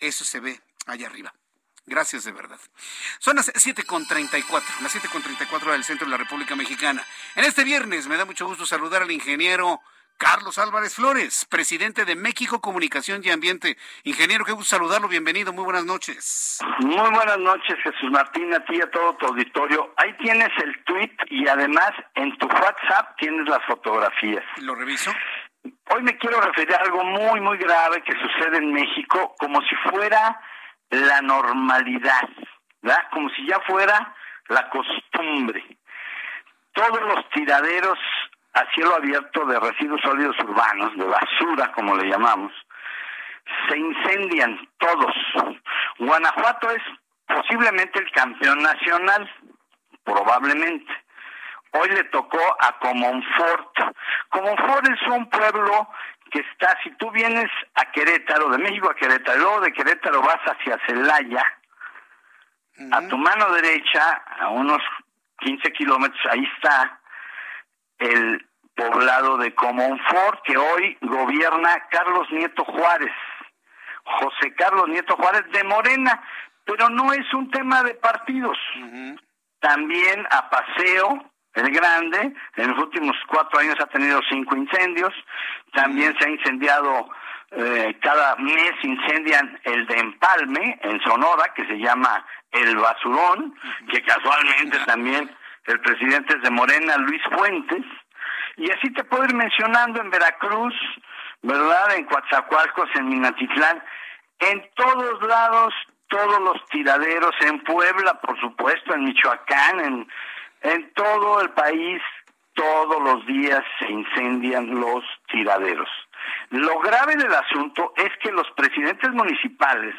eso se ve allá arriba. Gracias de verdad. Son las 7.34, las 7.34 del centro de la República Mexicana. En este viernes me da mucho gusto saludar al ingeniero Carlos Álvarez Flores, presidente de México Comunicación y Ambiente. Ingeniero, qué gusto saludarlo, bienvenido, muy buenas noches. Muy buenas noches, Jesús Martín, a ti y a todo tu auditorio. Ahí tienes el tweet y además en tu WhatsApp tienes las fotografías. ¿Lo reviso? Hoy me quiero referir a algo muy, muy grave que sucede en México, como si fuera la normalidad, ¿verdad? Como si ya fuera la costumbre. Todos los tiraderos a cielo abierto de residuos sólidos urbanos, de basura como le llamamos, se incendian todos. Guanajuato es posiblemente el campeón nacional, probablemente. Hoy le tocó a Comonfort. Comonfort es un pueblo que está, si tú vienes a Querétaro, de México a Querétaro, luego de Querétaro vas hacia Celaya, a tu mano derecha, a unos 15 kilómetros, ahí está el poblado de Comonfort, que hoy gobierna Carlos Nieto Juárez, José Carlos Nieto Juárez de Morena, pero no es un tema de partidos. También a Paseo, el Grande, en los últimos cuatro años ha tenido cinco incendios, también se ha incendiado, eh, cada mes incendian el de Empalme, en Sonora, que se llama El Basurón, que casualmente también el presidente es de Morena, Luis Fuentes, y así te puedo ir mencionando en Veracruz, ¿verdad? En Coatzacoalcos, en Minatitlán, en todos lados, todos los tiraderos, en Puebla, por supuesto, en Michoacán, en, en todo el país, todos los días se incendian los tiraderos. Lo grave del asunto es que los presidentes municipales,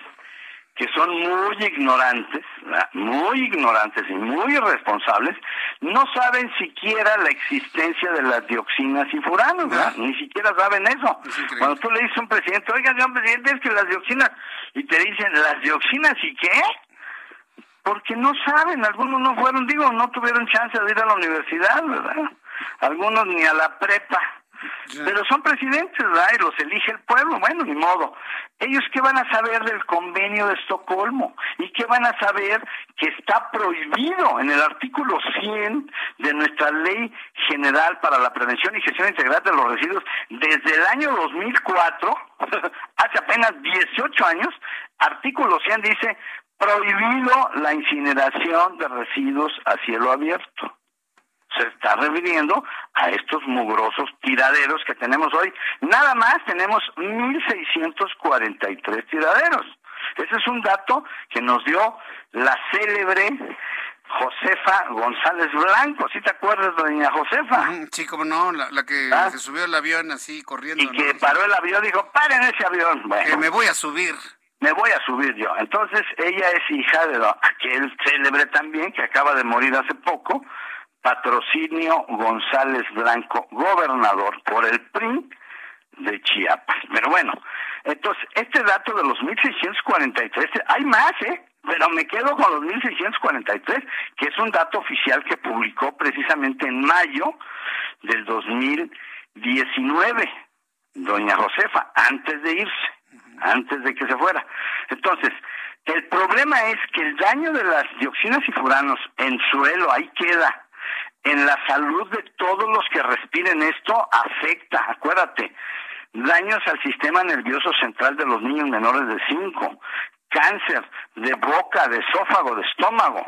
que son muy ignorantes, muy ignorantes y muy irresponsables, no saben siquiera la existencia de las dioxinas y furanos, ni siquiera saben eso. Cuando tú le dices a un presidente, oiga, señor presidente, es que las dioxinas, y te dicen, ¿las dioxinas y qué? Porque no saben, algunos no fueron, digo, no tuvieron chance de ir a la universidad, ¿verdad? Algunos ni a la prepa. Pero son presidentes, ¿verdad? Y los elige el pueblo. Bueno, ni modo. ¿Ellos qué van a saber del convenio de Estocolmo? ¿Y qué van a saber que está prohibido en el artículo 100 de nuestra Ley General para la Prevención y Gestión Integral de los Residuos desde el año 2004, hace apenas 18 años, artículo 100 dice prohibido la incineración de residuos a cielo abierto se está refiriendo a estos mugrosos tiraderos que tenemos hoy. Nada más tenemos 1.643 tiraderos. Ese es un dato que nos dio la célebre Josefa González Blanco, ¿sí te acuerdas de doña Josefa? Sí, como no, la, que ¿Ah? se subió al avión así corriendo. Y que paró el avión, dijo, paren ese avión. Bueno, que me voy a subir. Me voy a subir yo. Entonces, ella es hija de aquel célebre también, que acaba de morir hace poco, Patrocinio González Blanco, gobernador por el PRI de Chiapas. Pero bueno, entonces, este dato de los 1643, hay más, ¿eh? Pero me quedo con los 1643, que es un dato oficial que publicó precisamente en mayo del 2019, doña Josefa, antes de irse, antes de que se fuera. Entonces, el problema es que el daño de las dioxinas y furanos en suelo, ahí queda, en la salud de todos los que respiren esto, afecta, acuérdate, daños al sistema nervioso central de los niños menores de 5, cáncer de boca, de esófago, de estómago,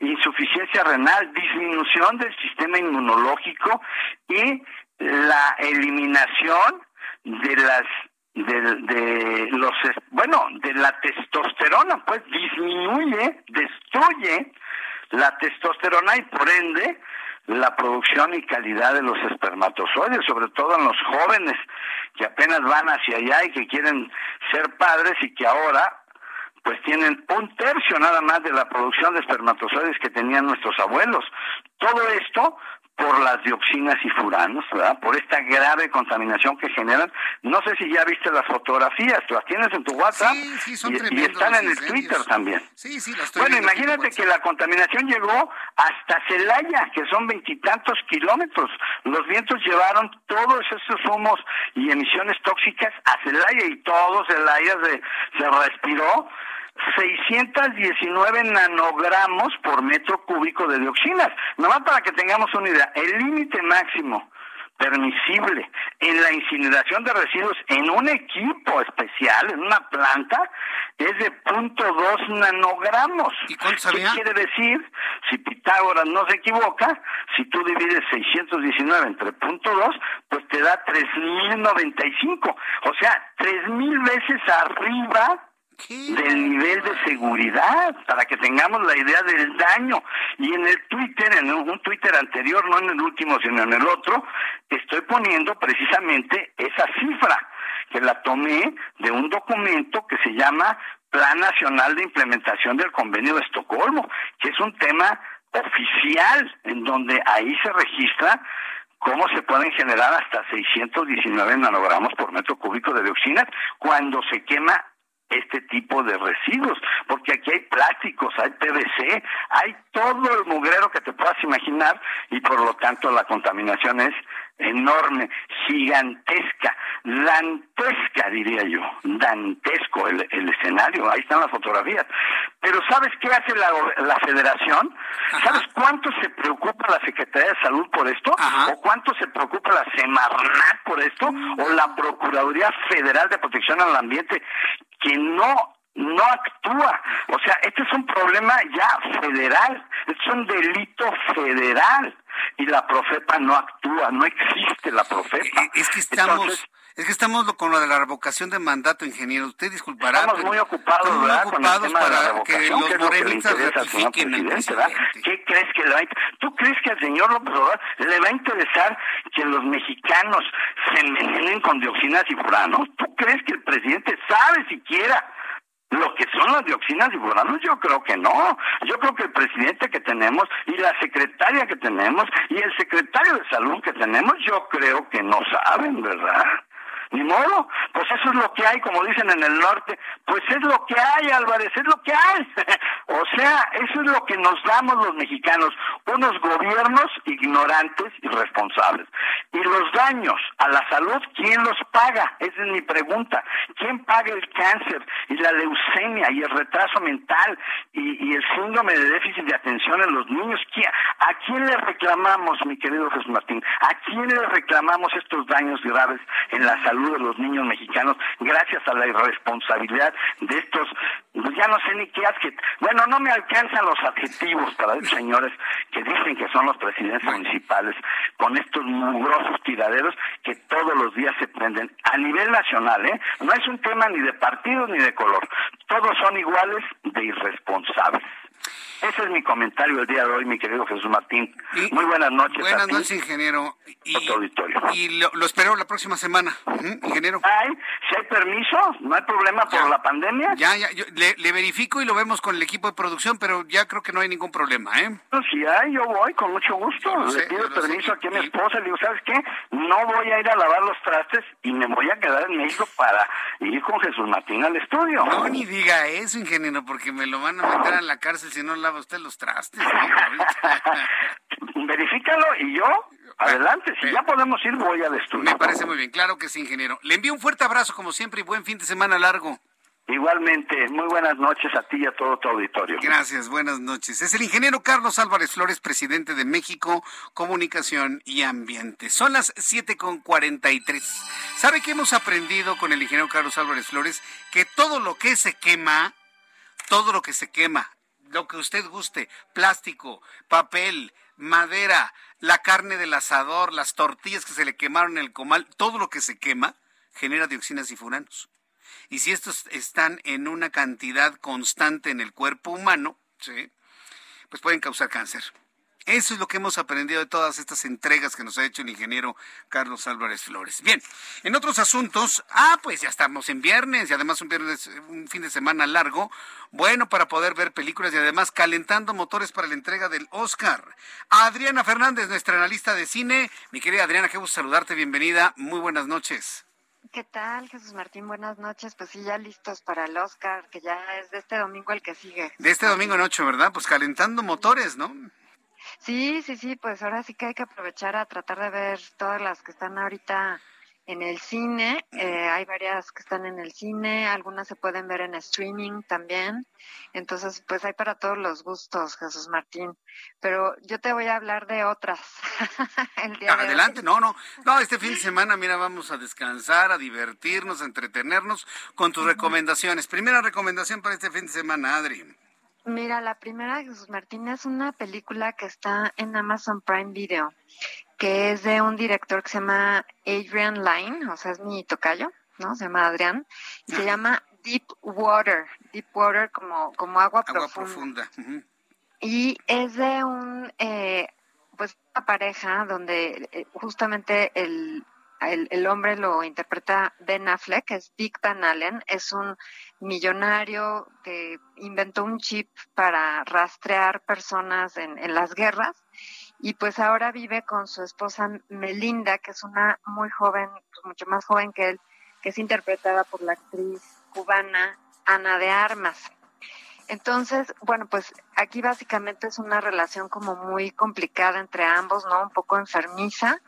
insuficiencia renal, disminución del sistema inmunológico y la eliminación de las de, de los bueno de la testosterona pues disminuye destruye la testosterona y por ende la producción y calidad de los espermatozoides, sobre todo en los jóvenes que apenas van hacia allá y que quieren ser padres y que ahora pues tienen un tercio nada más de la producción de espermatozoides que tenían nuestros abuelos. Todo esto por las dioxinas y furanos, ¿verdad? Por esta grave contaminación que generan. No sé si ya viste las fotografías, las tienes en tu WhatsApp sí, sí, son y, y, están en el Twitter también. Sí, sí, las Bueno, imagínate que la contaminación llegó hasta Celaya, que son veintitantos kilómetros. Los vientos llevaron todos esos humos y emisiones tóxicas a Celaya y todo Celaya se, se respiró 619 nanogramos por metro cúbico de dioxinas. Nomás para que tengamos una idea, el límite máximo permisible en la incineración de residuos en un equipo especial, en una planta, es de .2 nanogramos. ¿Y cuánto ¿Qué quiere decir? Si Pitágoras no se equivoca, si tú divides 619 entre .2, pues te da 3095. O sea, 3000 veces arriba del nivel de seguridad para que tengamos la idea del daño. Y en el Twitter en un Twitter anterior no en el último sino en el otro estoy poniendo precisamente esa cifra que la tomé de un documento que se llama Plan Nacional de Implementación del Convenio de Estocolmo que es un tema oficial en donde ahí se registra cómo se pueden generar hasta 619 nanogramos por metro cúbico de dioxinas cuando se quema este tipo de residuos, porque aquí hay plásticos, hay PVC, hay todo el mugrero que te puedas imaginar y por lo tanto la contaminación es enorme, gigantesca, dantesca diría yo, dantesco el, el escenario, ahí están las fotografías. Pero ¿sabes qué hace la, la federación? ¿Sabes cuánto se preocupa la Secretaría de Salud por esto? ¿O cuánto se preocupa la Semarnat por esto? ¿O la Procuraduría Federal de Protección al Ambiente? Que no no actúa. O sea, este es un problema ya federal, es un delito federal y la Profepa no actúa, no existe la Profepa. Es que estamos es que estamos con lo de la revocación de mandato, ingeniero. Usted disculpará. Estamos muy ocupados, estamos muy ¿verdad? ocupados con el tema para de la que revocación, los morenistas ratifiquen al presidente, ¿verdad? presidente. ¿Qué crees que le va a ¿Tú crees que al señor López Obrador le va a interesar que los mexicanos se envenenen con dioxinas y furanos? ¿Tú crees que el presidente sabe siquiera lo que son las dioxinas y furanos, yo creo que no. Yo creo que el presidente que tenemos y la secretaria que tenemos y el secretario de salud que tenemos, yo creo que no saben, ¿verdad? Ni modo, pues eso es lo que hay, como dicen en el norte, pues es lo que hay, Álvarez, es lo que hay. o sea, eso es lo que nos damos los mexicanos, unos gobiernos ignorantes y responsables. Y los daños a la salud, ¿quién los paga? Esa es mi pregunta. ¿Quién paga el cáncer y la leucemia y el retraso mental y, el síndrome de déficit de atención en los niños? ¿Quién- ¿A quién le reclamamos, mi querido Jesús Martín? ¿A quién le reclamamos estos daños graves en la salud de los niños mexicanos gracias a la irresponsabilidad de estos, pues ya no sé ni qué adjet- Bueno, no me alcanzan los adjetivos para esos señores que dicen que son los presidentes municipales con estos mugrosos tiraderos que todos los días se prenden a nivel nacional, ¿eh? No es un tema ni de partido ni de color. Todos son iguales de irresponsables. Ese es mi comentario el día de hoy, mi querido Jesús Martín. Muy buenas noches. Buenas noches, ingeniero. Y, y lo, espero la próxima semana, ingeniero. Ay, si hay permiso, no hay problema por la pandemia. Ya, ya, le, verifico y lo vemos con el equipo de producción, pero ya creo que no hay ningún problema, ¿eh? Pues si hay, yo voy con mucho gusto. le pido permiso aquí a mi esposa, le digo, ¿sabes qué? No voy a ir a lavar los trastes y me voy a quedar en México para ir con Jesús Martín al estudio. No, ni diga eso, ingeniero, porque me lo van a meter a la cárcel si no lava usted los trastes. Verifícalo y yo, adelante. Si ya podemos ir, voy al estudio. Me parece muy bien, claro que sí, ingeniero. Le envío un fuerte abrazo, como siempre, y buen fin de semana largo. Igualmente, muy buenas noches a ti y a todo tu auditorio. Gracias, buenas noches. Es el ingeniero Carlos Álvarez Flores, presidente de México Comunicación y Ambiente. Son las 7.43. ¿Sabe qué hemos aprendido con el ingeniero Carlos Álvarez Flores? Que todo lo que se quema, todo lo que se quema, lo que usted guste, plástico, papel, madera, la carne del asador, las tortillas que se le quemaron en el comal, todo lo que se quema genera dioxinas y furanos. Y si estos están en una cantidad constante en el cuerpo humano, ¿sí? pues pueden causar cáncer. Eso es lo que hemos aprendido de todas estas entregas que nos ha hecho el ingeniero Carlos Álvarez Flores. Bien, en otros asuntos, ah, pues ya estamos en viernes y además un viernes, un fin de semana largo, bueno para poder ver películas y además calentando motores para la entrega del Oscar. Adriana Fernández, nuestra analista de cine. Mi querida Adriana, qué gusto saludarte, bienvenida, muy buenas noches. ¿Qué tal, Jesús Martín? Buenas noches. Pues sí, ya listos para el Oscar, que ya es de este domingo el que sigue. De este domingo en ocho, ¿verdad? Pues calentando motores, ¿no? Sí, sí, sí, pues ahora sí que hay que aprovechar a tratar de ver todas las que están ahorita en el cine. Eh, hay varias que están en el cine, algunas se pueden ver en streaming también. Entonces, pues hay para todos los gustos, Jesús Martín. Pero yo te voy a hablar de otras. Adelante, no, no. No, este fin de semana, mira, vamos a descansar, a divertirnos, a entretenernos con tus recomendaciones. Primera recomendación para este fin de semana, Adri. Mira, la primera de Jesús Martín es una película que está en Amazon Prime Video, que es de un director que se llama Adrian Lyne, o sea, es mi tocayo, ¿no? Se llama Adrián, y se llama Deep Water, Deep Water como, como agua, profunda. Y es de un, eh, pues, una pareja donde eh, justamente el, el, el, hombre lo interpreta Ben Affleck, es Dick Van Allen, es un millonario que inventó un chip para rastrear personas en, en las guerras y pues ahora vive con su esposa Melinda, que es una muy joven, pues mucho más joven que él, que es interpretada por la actriz cubana Ana de Armas. Entonces, bueno, pues aquí básicamente es una relación como muy complicada entre ambos, ¿no? Un poco enfermiza,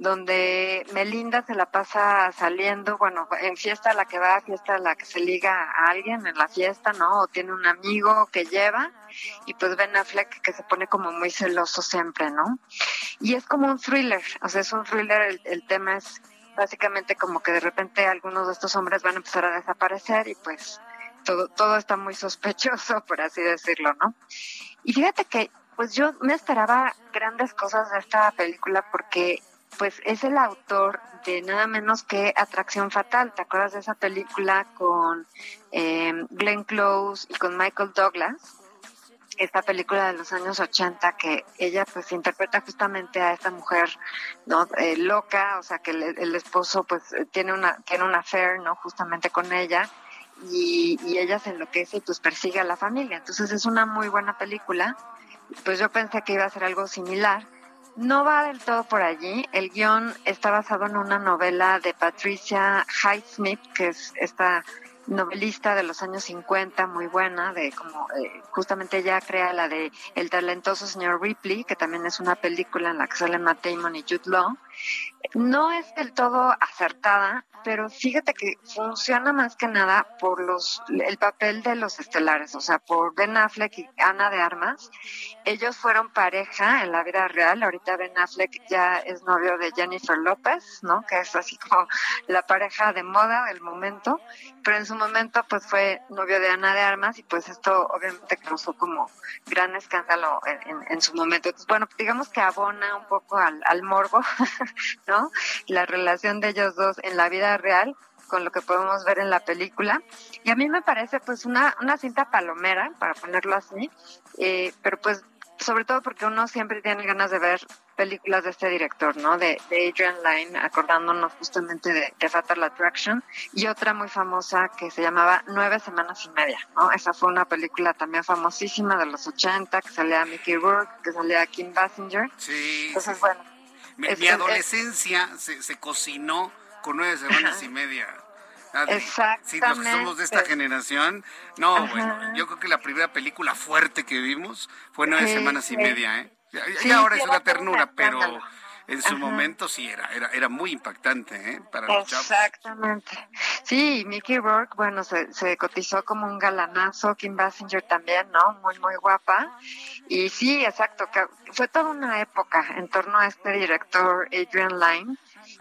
donde Melinda se la pasa saliendo, bueno, en fiesta a la que va, fiesta a la que se liga a alguien en la fiesta, ¿no? O tiene un amigo que lleva, y pues Ben Affleck que se pone como muy celoso siempre, ¿no? Y es como un thriller, o sea, es un thriller, el, el tema es básicamente como que de repente algunos de estos hombres van a empezar a desaparecer y pues todo, todo está muy sospechoso, por así decirlo, ¿no? Y fíjate que, pues yo me esperaba grandes cosas de esta película porque, pues es el autor de nada menos que Atracción Fatal. ¿Te acuerdas de esa película con eh, Glenn Close y con Michael Douglas? esta película de los años 80 que ella pues interpreta justamente a esta mujer no eh, loca o sea que el, el, esposo pues tiene una tiene una affair no justamente con ella y, y ella se enloquece y pues persigue a la familia. Entonces es una muy buena película. Pues yo pensé que iba a ser algo similar. No va del todo por allí. El guion está basado en una novela de Patricia Highsmith, que es esta novelista de los años 50, muy buena, de como eh, justamente ella crea la de El talentoso señor Ripley, que también es una película en la que sale Matt Damon y Jude Law. No es del todo acertada, pero fíjate que funciona más que nada por los el papel de los estelares, o sea, por Ben Affleck y Ana de Armas. Ellos fueron pareja en la vida real. Ahorita Ben Affleck ya es novio de Jennifer López, ¿no? Que es así como la pareja de moda del momento. Pero en su momento, pues fue novio de Ana de Armas y pues esto obviamente causó como gran escándalo en, en, su momento. Entonces, bueno, digamos que abona un poco al, al morbo, ¿no? La relación de ellos dos en la vida real, con lo que podemos ver en la película. Y a mí me parece pues una, una cinta palomera, para ponerlo así, eh, pero pues sobre todo porque uno siempre tiene ganas de ver películas de este director, ¿no? De, Adrian Lyne, acordándonos justamente de, de, Fatal Attraction, y otra muy famosa que se llamaba Nueve Semanas y Media, ¿no? Esa fue una película también famosísima de los 80, que salía Mickey Rourke, que salía Kim Basinger. Sí. Entonces, bueno. Mi, adolescencia se, se cocinó con nueve semanas y media. Exactamente. Sí, los que somos de esta generación. No, bueno, yo creo que la primera película fuerte que vimos fue nueve semanas y media, ¿eh? Y, ahora es una ternura, pero en su momento sí era, era, era muy impactante, ¿eh? Para los chavos. Exactamente. Sí, Mickey Rourke, bueno, se, se cotizó como un galanazo, Kim Basinger también, ¿no? Muy, muy guapa. Y sí, exacto, fue toda una época en torno a este director Adrian Lyne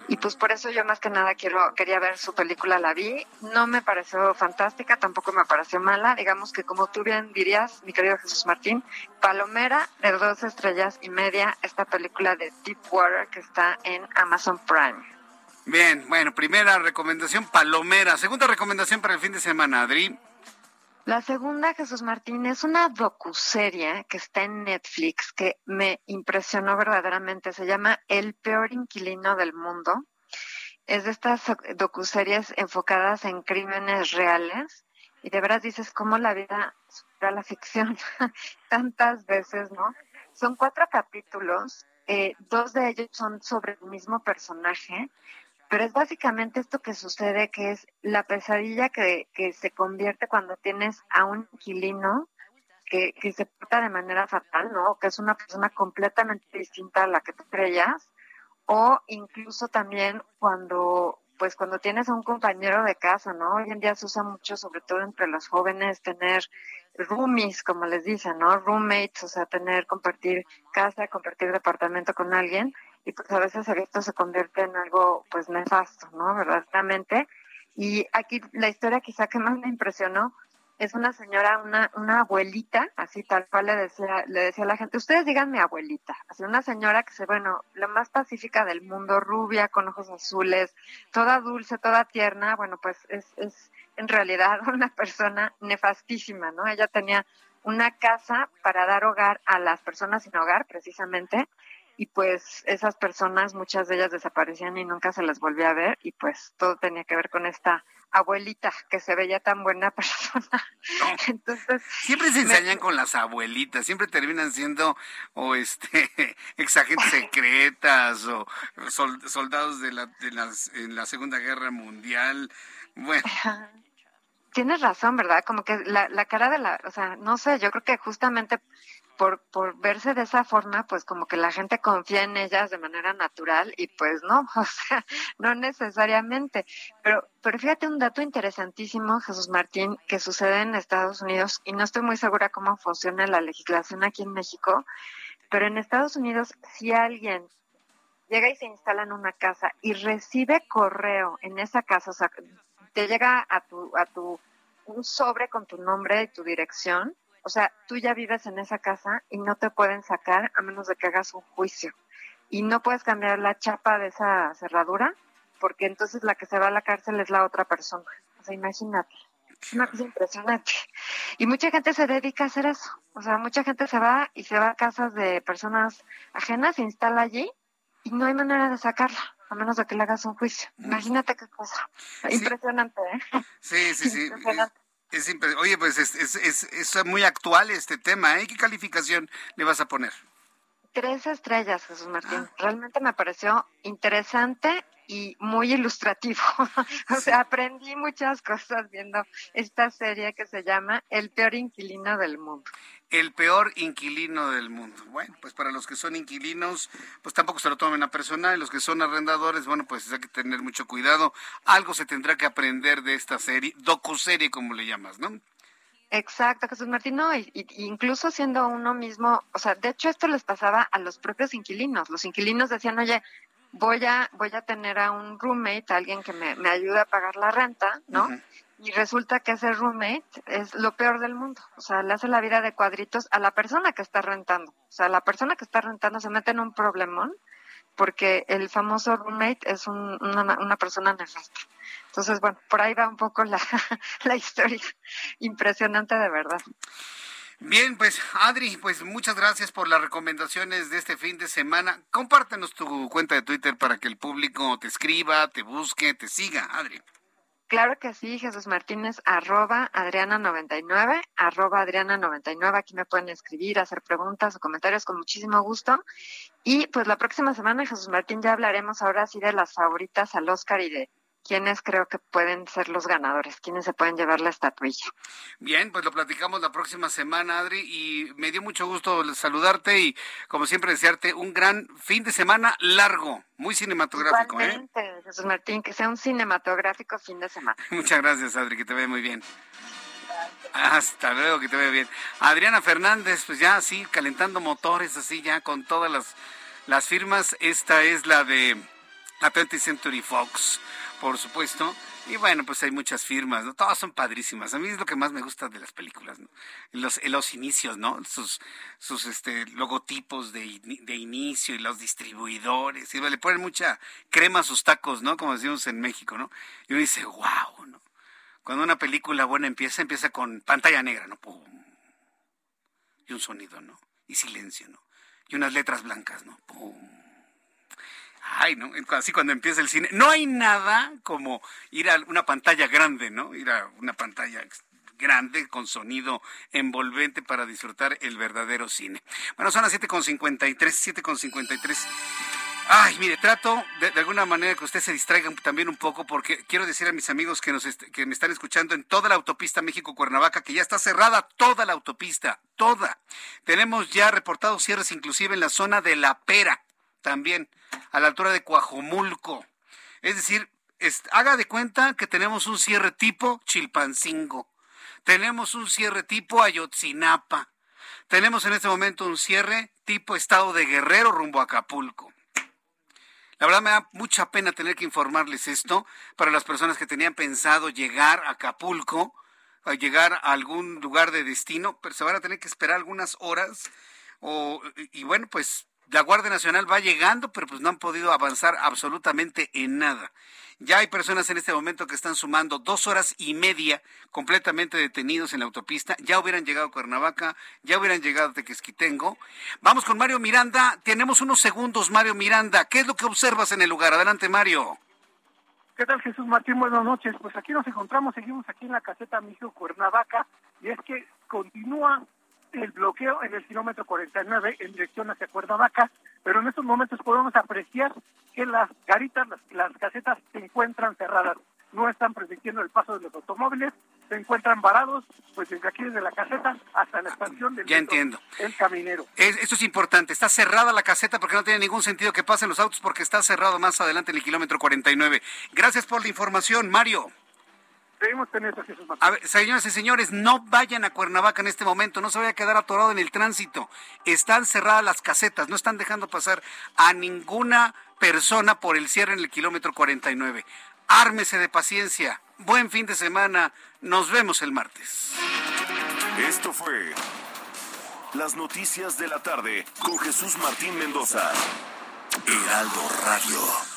y pues por eso yo más que nada quiero quería ver su película la vi. No me pareció fantástica tampoco me pareció mala. Digamos que como tú bien dirías mi querido Jesús Martín palomera de dos estrellas y media esta película de Deepwater que está en Amazon Prime. Bien bueno primera recomendación palomera. Segunda recomendación para el fin de semana Adri la segunda, Jesús Martín, es una docuserie que está en Netflix que me impresionó verdaderamente. Se llama El peor inquilino del mundo. Es de estas docuseries enfocadas en crímenes reales y de veras dices cómo la vida supera la ficción tantas veces, ¿no? Son cuatro capítulos, eh, dos de ellos son sobre el mismo personaje pero es básicamente esto que sucede, que es la pesadilla que, que se convierte cuando tienes a un inquilino que, que se porta de manera fatal, ¿no? Que es una persona completamente distinta a la que tú creías, o incluso también cuando pues cuando tienes a un compañero de casa, ¿no? Hoy en día se usa mucho, sobre todo entre los jóvenes, tener roomies, como les dicen, ¿no? Roommates, o sea, tener, compartir casa, compartir departamento con alguien y pues a veces esto se convierte en algo pues nefasto, ¿no? Verdaderamente. Y aquí la historia quizá que más me impresionó es una señora, una, una abuelita, así tal cual le decía, le decía a la gente, ustedes digan mi abuelita, así una señora que se, bueno, la más pacífica del mundo, rubia, con ojos azules, toda dulce, toda tierna, bueno, pues es, es en realidad una persona nefastísima, ¿no? Ella tenía una casa para dar hogar a las personas sin hogar, precisamente, y pues esas personas, muchas de ellas desaparecían y nunca se las volvía a ver y pues todo tenía que ver con esta abuelita que se veía tan buena persona. Entonces siempre se ensañan con las abuelitas, siempre terminan siendo o este exagentes secretas o soldados de la, de las, en la Segunda Guerra Mundial. Bueno. Tienes razón, ¿verdad? Como que la, la cara de la, o sea, no sé, yo creo que justamente por, por verse de esa forma, pues como que la gente confía en ellas de manera natural y pues no, o sea, no necesariamente. Pero, pero fíjate un dato interesantísimo, Jesús Martín, que sucede en Estados Unidos y no estoy muy segura cómo funciona la legislación aquí en México, pero en Estados Unidos si alguien llega y se instala en una casa y recibe correo en esa casa, o sea, te llega a tu, a tu, un sobre con tu nombre y tu dirección, o sea, tú ya vives en esa casa y no te pueden sacar a menos de que hagas un juicio. Y no puedes cambiar la chapa de esa cerradura porque entonces la que se va a la cárcel es la otra persona. O sea, imagínate. Es una cosa impresionante. Y mucha gente se dedica a hacer eso. O sea, mucha gente se va y se va a casas de personas ajenas, se instala allí y no hay manera de sacarla, a menos de que le hagas un juicio. Imagínate qué cosa. Impresionante, ¿eh? Sí, sí, sí. Impresionante. Es Oye, pues es, es, es, muy actual este tema, ¿eh? ¿Qué calificación le vas a poner? Tres estrellas, Jesús Martín. Ah. Realmente me pareció interesante y muy ilustrativo. o sea, aprendí muchas cosas viendo esta serie que se llama El peor inquilino del mundo el peor inquilino del mundo. Bueno, pues para los que son inquilinos, pues tampoco se lo tomen a personal. Los que son arrendadores, bueno, pues hay que tener mucho cuidado. Algo se tendrá que aprender de esta serie, docuserie como le llamas, ¿no? Exacto, Jesús Martín, no, y, incluso siendo uno mismo, o sea, de hecho esto les pasaba a los propios inquilinos. Los inquilinos decían, oye, voy a, voy a tener a un roommate, alguien que me, me ayude a pagar la renta, ¿no? y resulta que ese roommate es lo peor del mundo. O sea, le hace la vida de cuadritos a la persona que está rentando. O sea, la persona que está rentando se mete en un problemón porque el famoso roommate es una, una, persona nefasta. Entonces, bueno, por ahí va un poco la, la historia. Impresionante de verdad. Bien, pues Adri, pues muchas gracias por las recomendaciones de este fin de semana. Compártenos tu cuenta de Twitter para que el público te escriba, te busque, te siga, Adri. Claro que sí, Jesús Martínez, arroba Adriana99, arroba Adriana99. Aquí me pueden escribir, hacer preguntas o comentarios con muchísimo gusto. Y pues la próxima semana, Jesús Martín, ya hablaremos ahora sí de las favoritas al Oscar y de quiénes creo que pueden ser los ganadores, quiénes se pueden llevar la estatuilla. Bien, pues lo platicamos la próxima semana, Adri, y me dio mucho gusto saludarte y, como siempre, desearte un gran fin de semana largo, muy cinematográfico. ¿eh? Igualmente, ¿eh? Jesús Martín, que sea un cinematográfico fin de semana. Muchas gracias, Adri, que te ve muy bien. Hasta luego, que te ve bien. Adriana Fernández, pues ya así, calentando motores, así ya con todas las, las firmas. Esta es la de la 20th Century Fox por supuesto. Y bueno, pues hay muchas firmas, ¿no? Todas son padrísimas. A mí es lo que más me gusta de las películas, ¿no? Los, los inicios, ¿no? Sus, sus este, logotipos de, de inicio y los distribuidores. Y le ponen mucha crema a sus tacos, ¿no? Como decimos en México, ¿no? Y uno dice, wow, ¿no? Cuando una película buena empieza, empieza con pantalla negra, ¿no? ¡Pum! Y un sonido, ¿no? Y silencio, ¿no? Y unas letras blancas, ¿no? ¡Pum! Ay, ¿no? Así cuando empieza el cine. No hay nada como ir a una pantalla grande, ¿no? Ir a una pantalla grande con sonido envolvente para disfrutar el verdadero cine. Bueno, son las 7.53, 7.53. Ay, mire, trato de, alguna manera que usted se distraiga también un poco porque quiero decir a mis amigos que, nos que me están escuchando en toda la autopista México-Cuernavaca que ya está cerrada toda la autopista, toda. Tenemos ya reportados cierres inclusive en la zona de La Pera también, a la altura de Coajomulco. Es decir, haga de cuenta que tenemos un cierre tipo Chilpancingo, tenemos un cierre tipo Ayotzinapa, tenemos en este momento un cierre tipo Estado de Guerrero rumbo a Acapulco. La verdad me da mucha pena tener que informarles esto para las personas que tenían pensado llegar a Acapulco, a llegar a algún lugar de destino, pero se van a tener que esperar algunas horas. O, y bueno, pues la Guardia Nacional va llegando, pero pues no han podido avanzar absolutamente en nada. Ya hay personas en este momento que están sumando dos horas y media completamente detenidos en la autopista. Ya hubieran llegado a Cuernavaca, ya hubieran llegado a Tequesquitengo. Vamos con Mario Miranda. Tenemos unos segundos, Mario Miranda. ¿Qué es lo que observas en el lugar? Adelante, Mario. ¿Qué tal, Jesús Martín? Buenas noches. Pues aquí nos encontramos, seguimos aquí en la caseta México Cuernavaca, y es que continúa el bloqueo en el kilómetro 49 en dirección hacia Cuernavaca, pero en estos momentos podemos apreciar que las garitas, las, casetas se encuentran cerradas, no están permitiendo el paso de los automóviles, se encuentran varados, pues desde aquí desde la caseta hasta la estación del ya entiendo. el caminero. esto es importante, está cerrada la caseta porque no tiene ningún sentido que pasen los autos porque está cerrado más adelante en el kilómetro 49. Gracias por la información, Mario. A ver, señoras y señores, no vayan a Cuernavaca en este momento, no se vaya a quedar atorado en el tránsito. Están cerradas las casetas, no están dejando pasar a ninguna persona por el cierre en el kilómetro 49. Ármese de paciencia. Buen fin de semana. Nos vemos el martes. Esto fue Las Noticias de la Tarde con Jesús Martín Mendoza. Heraldo Radio.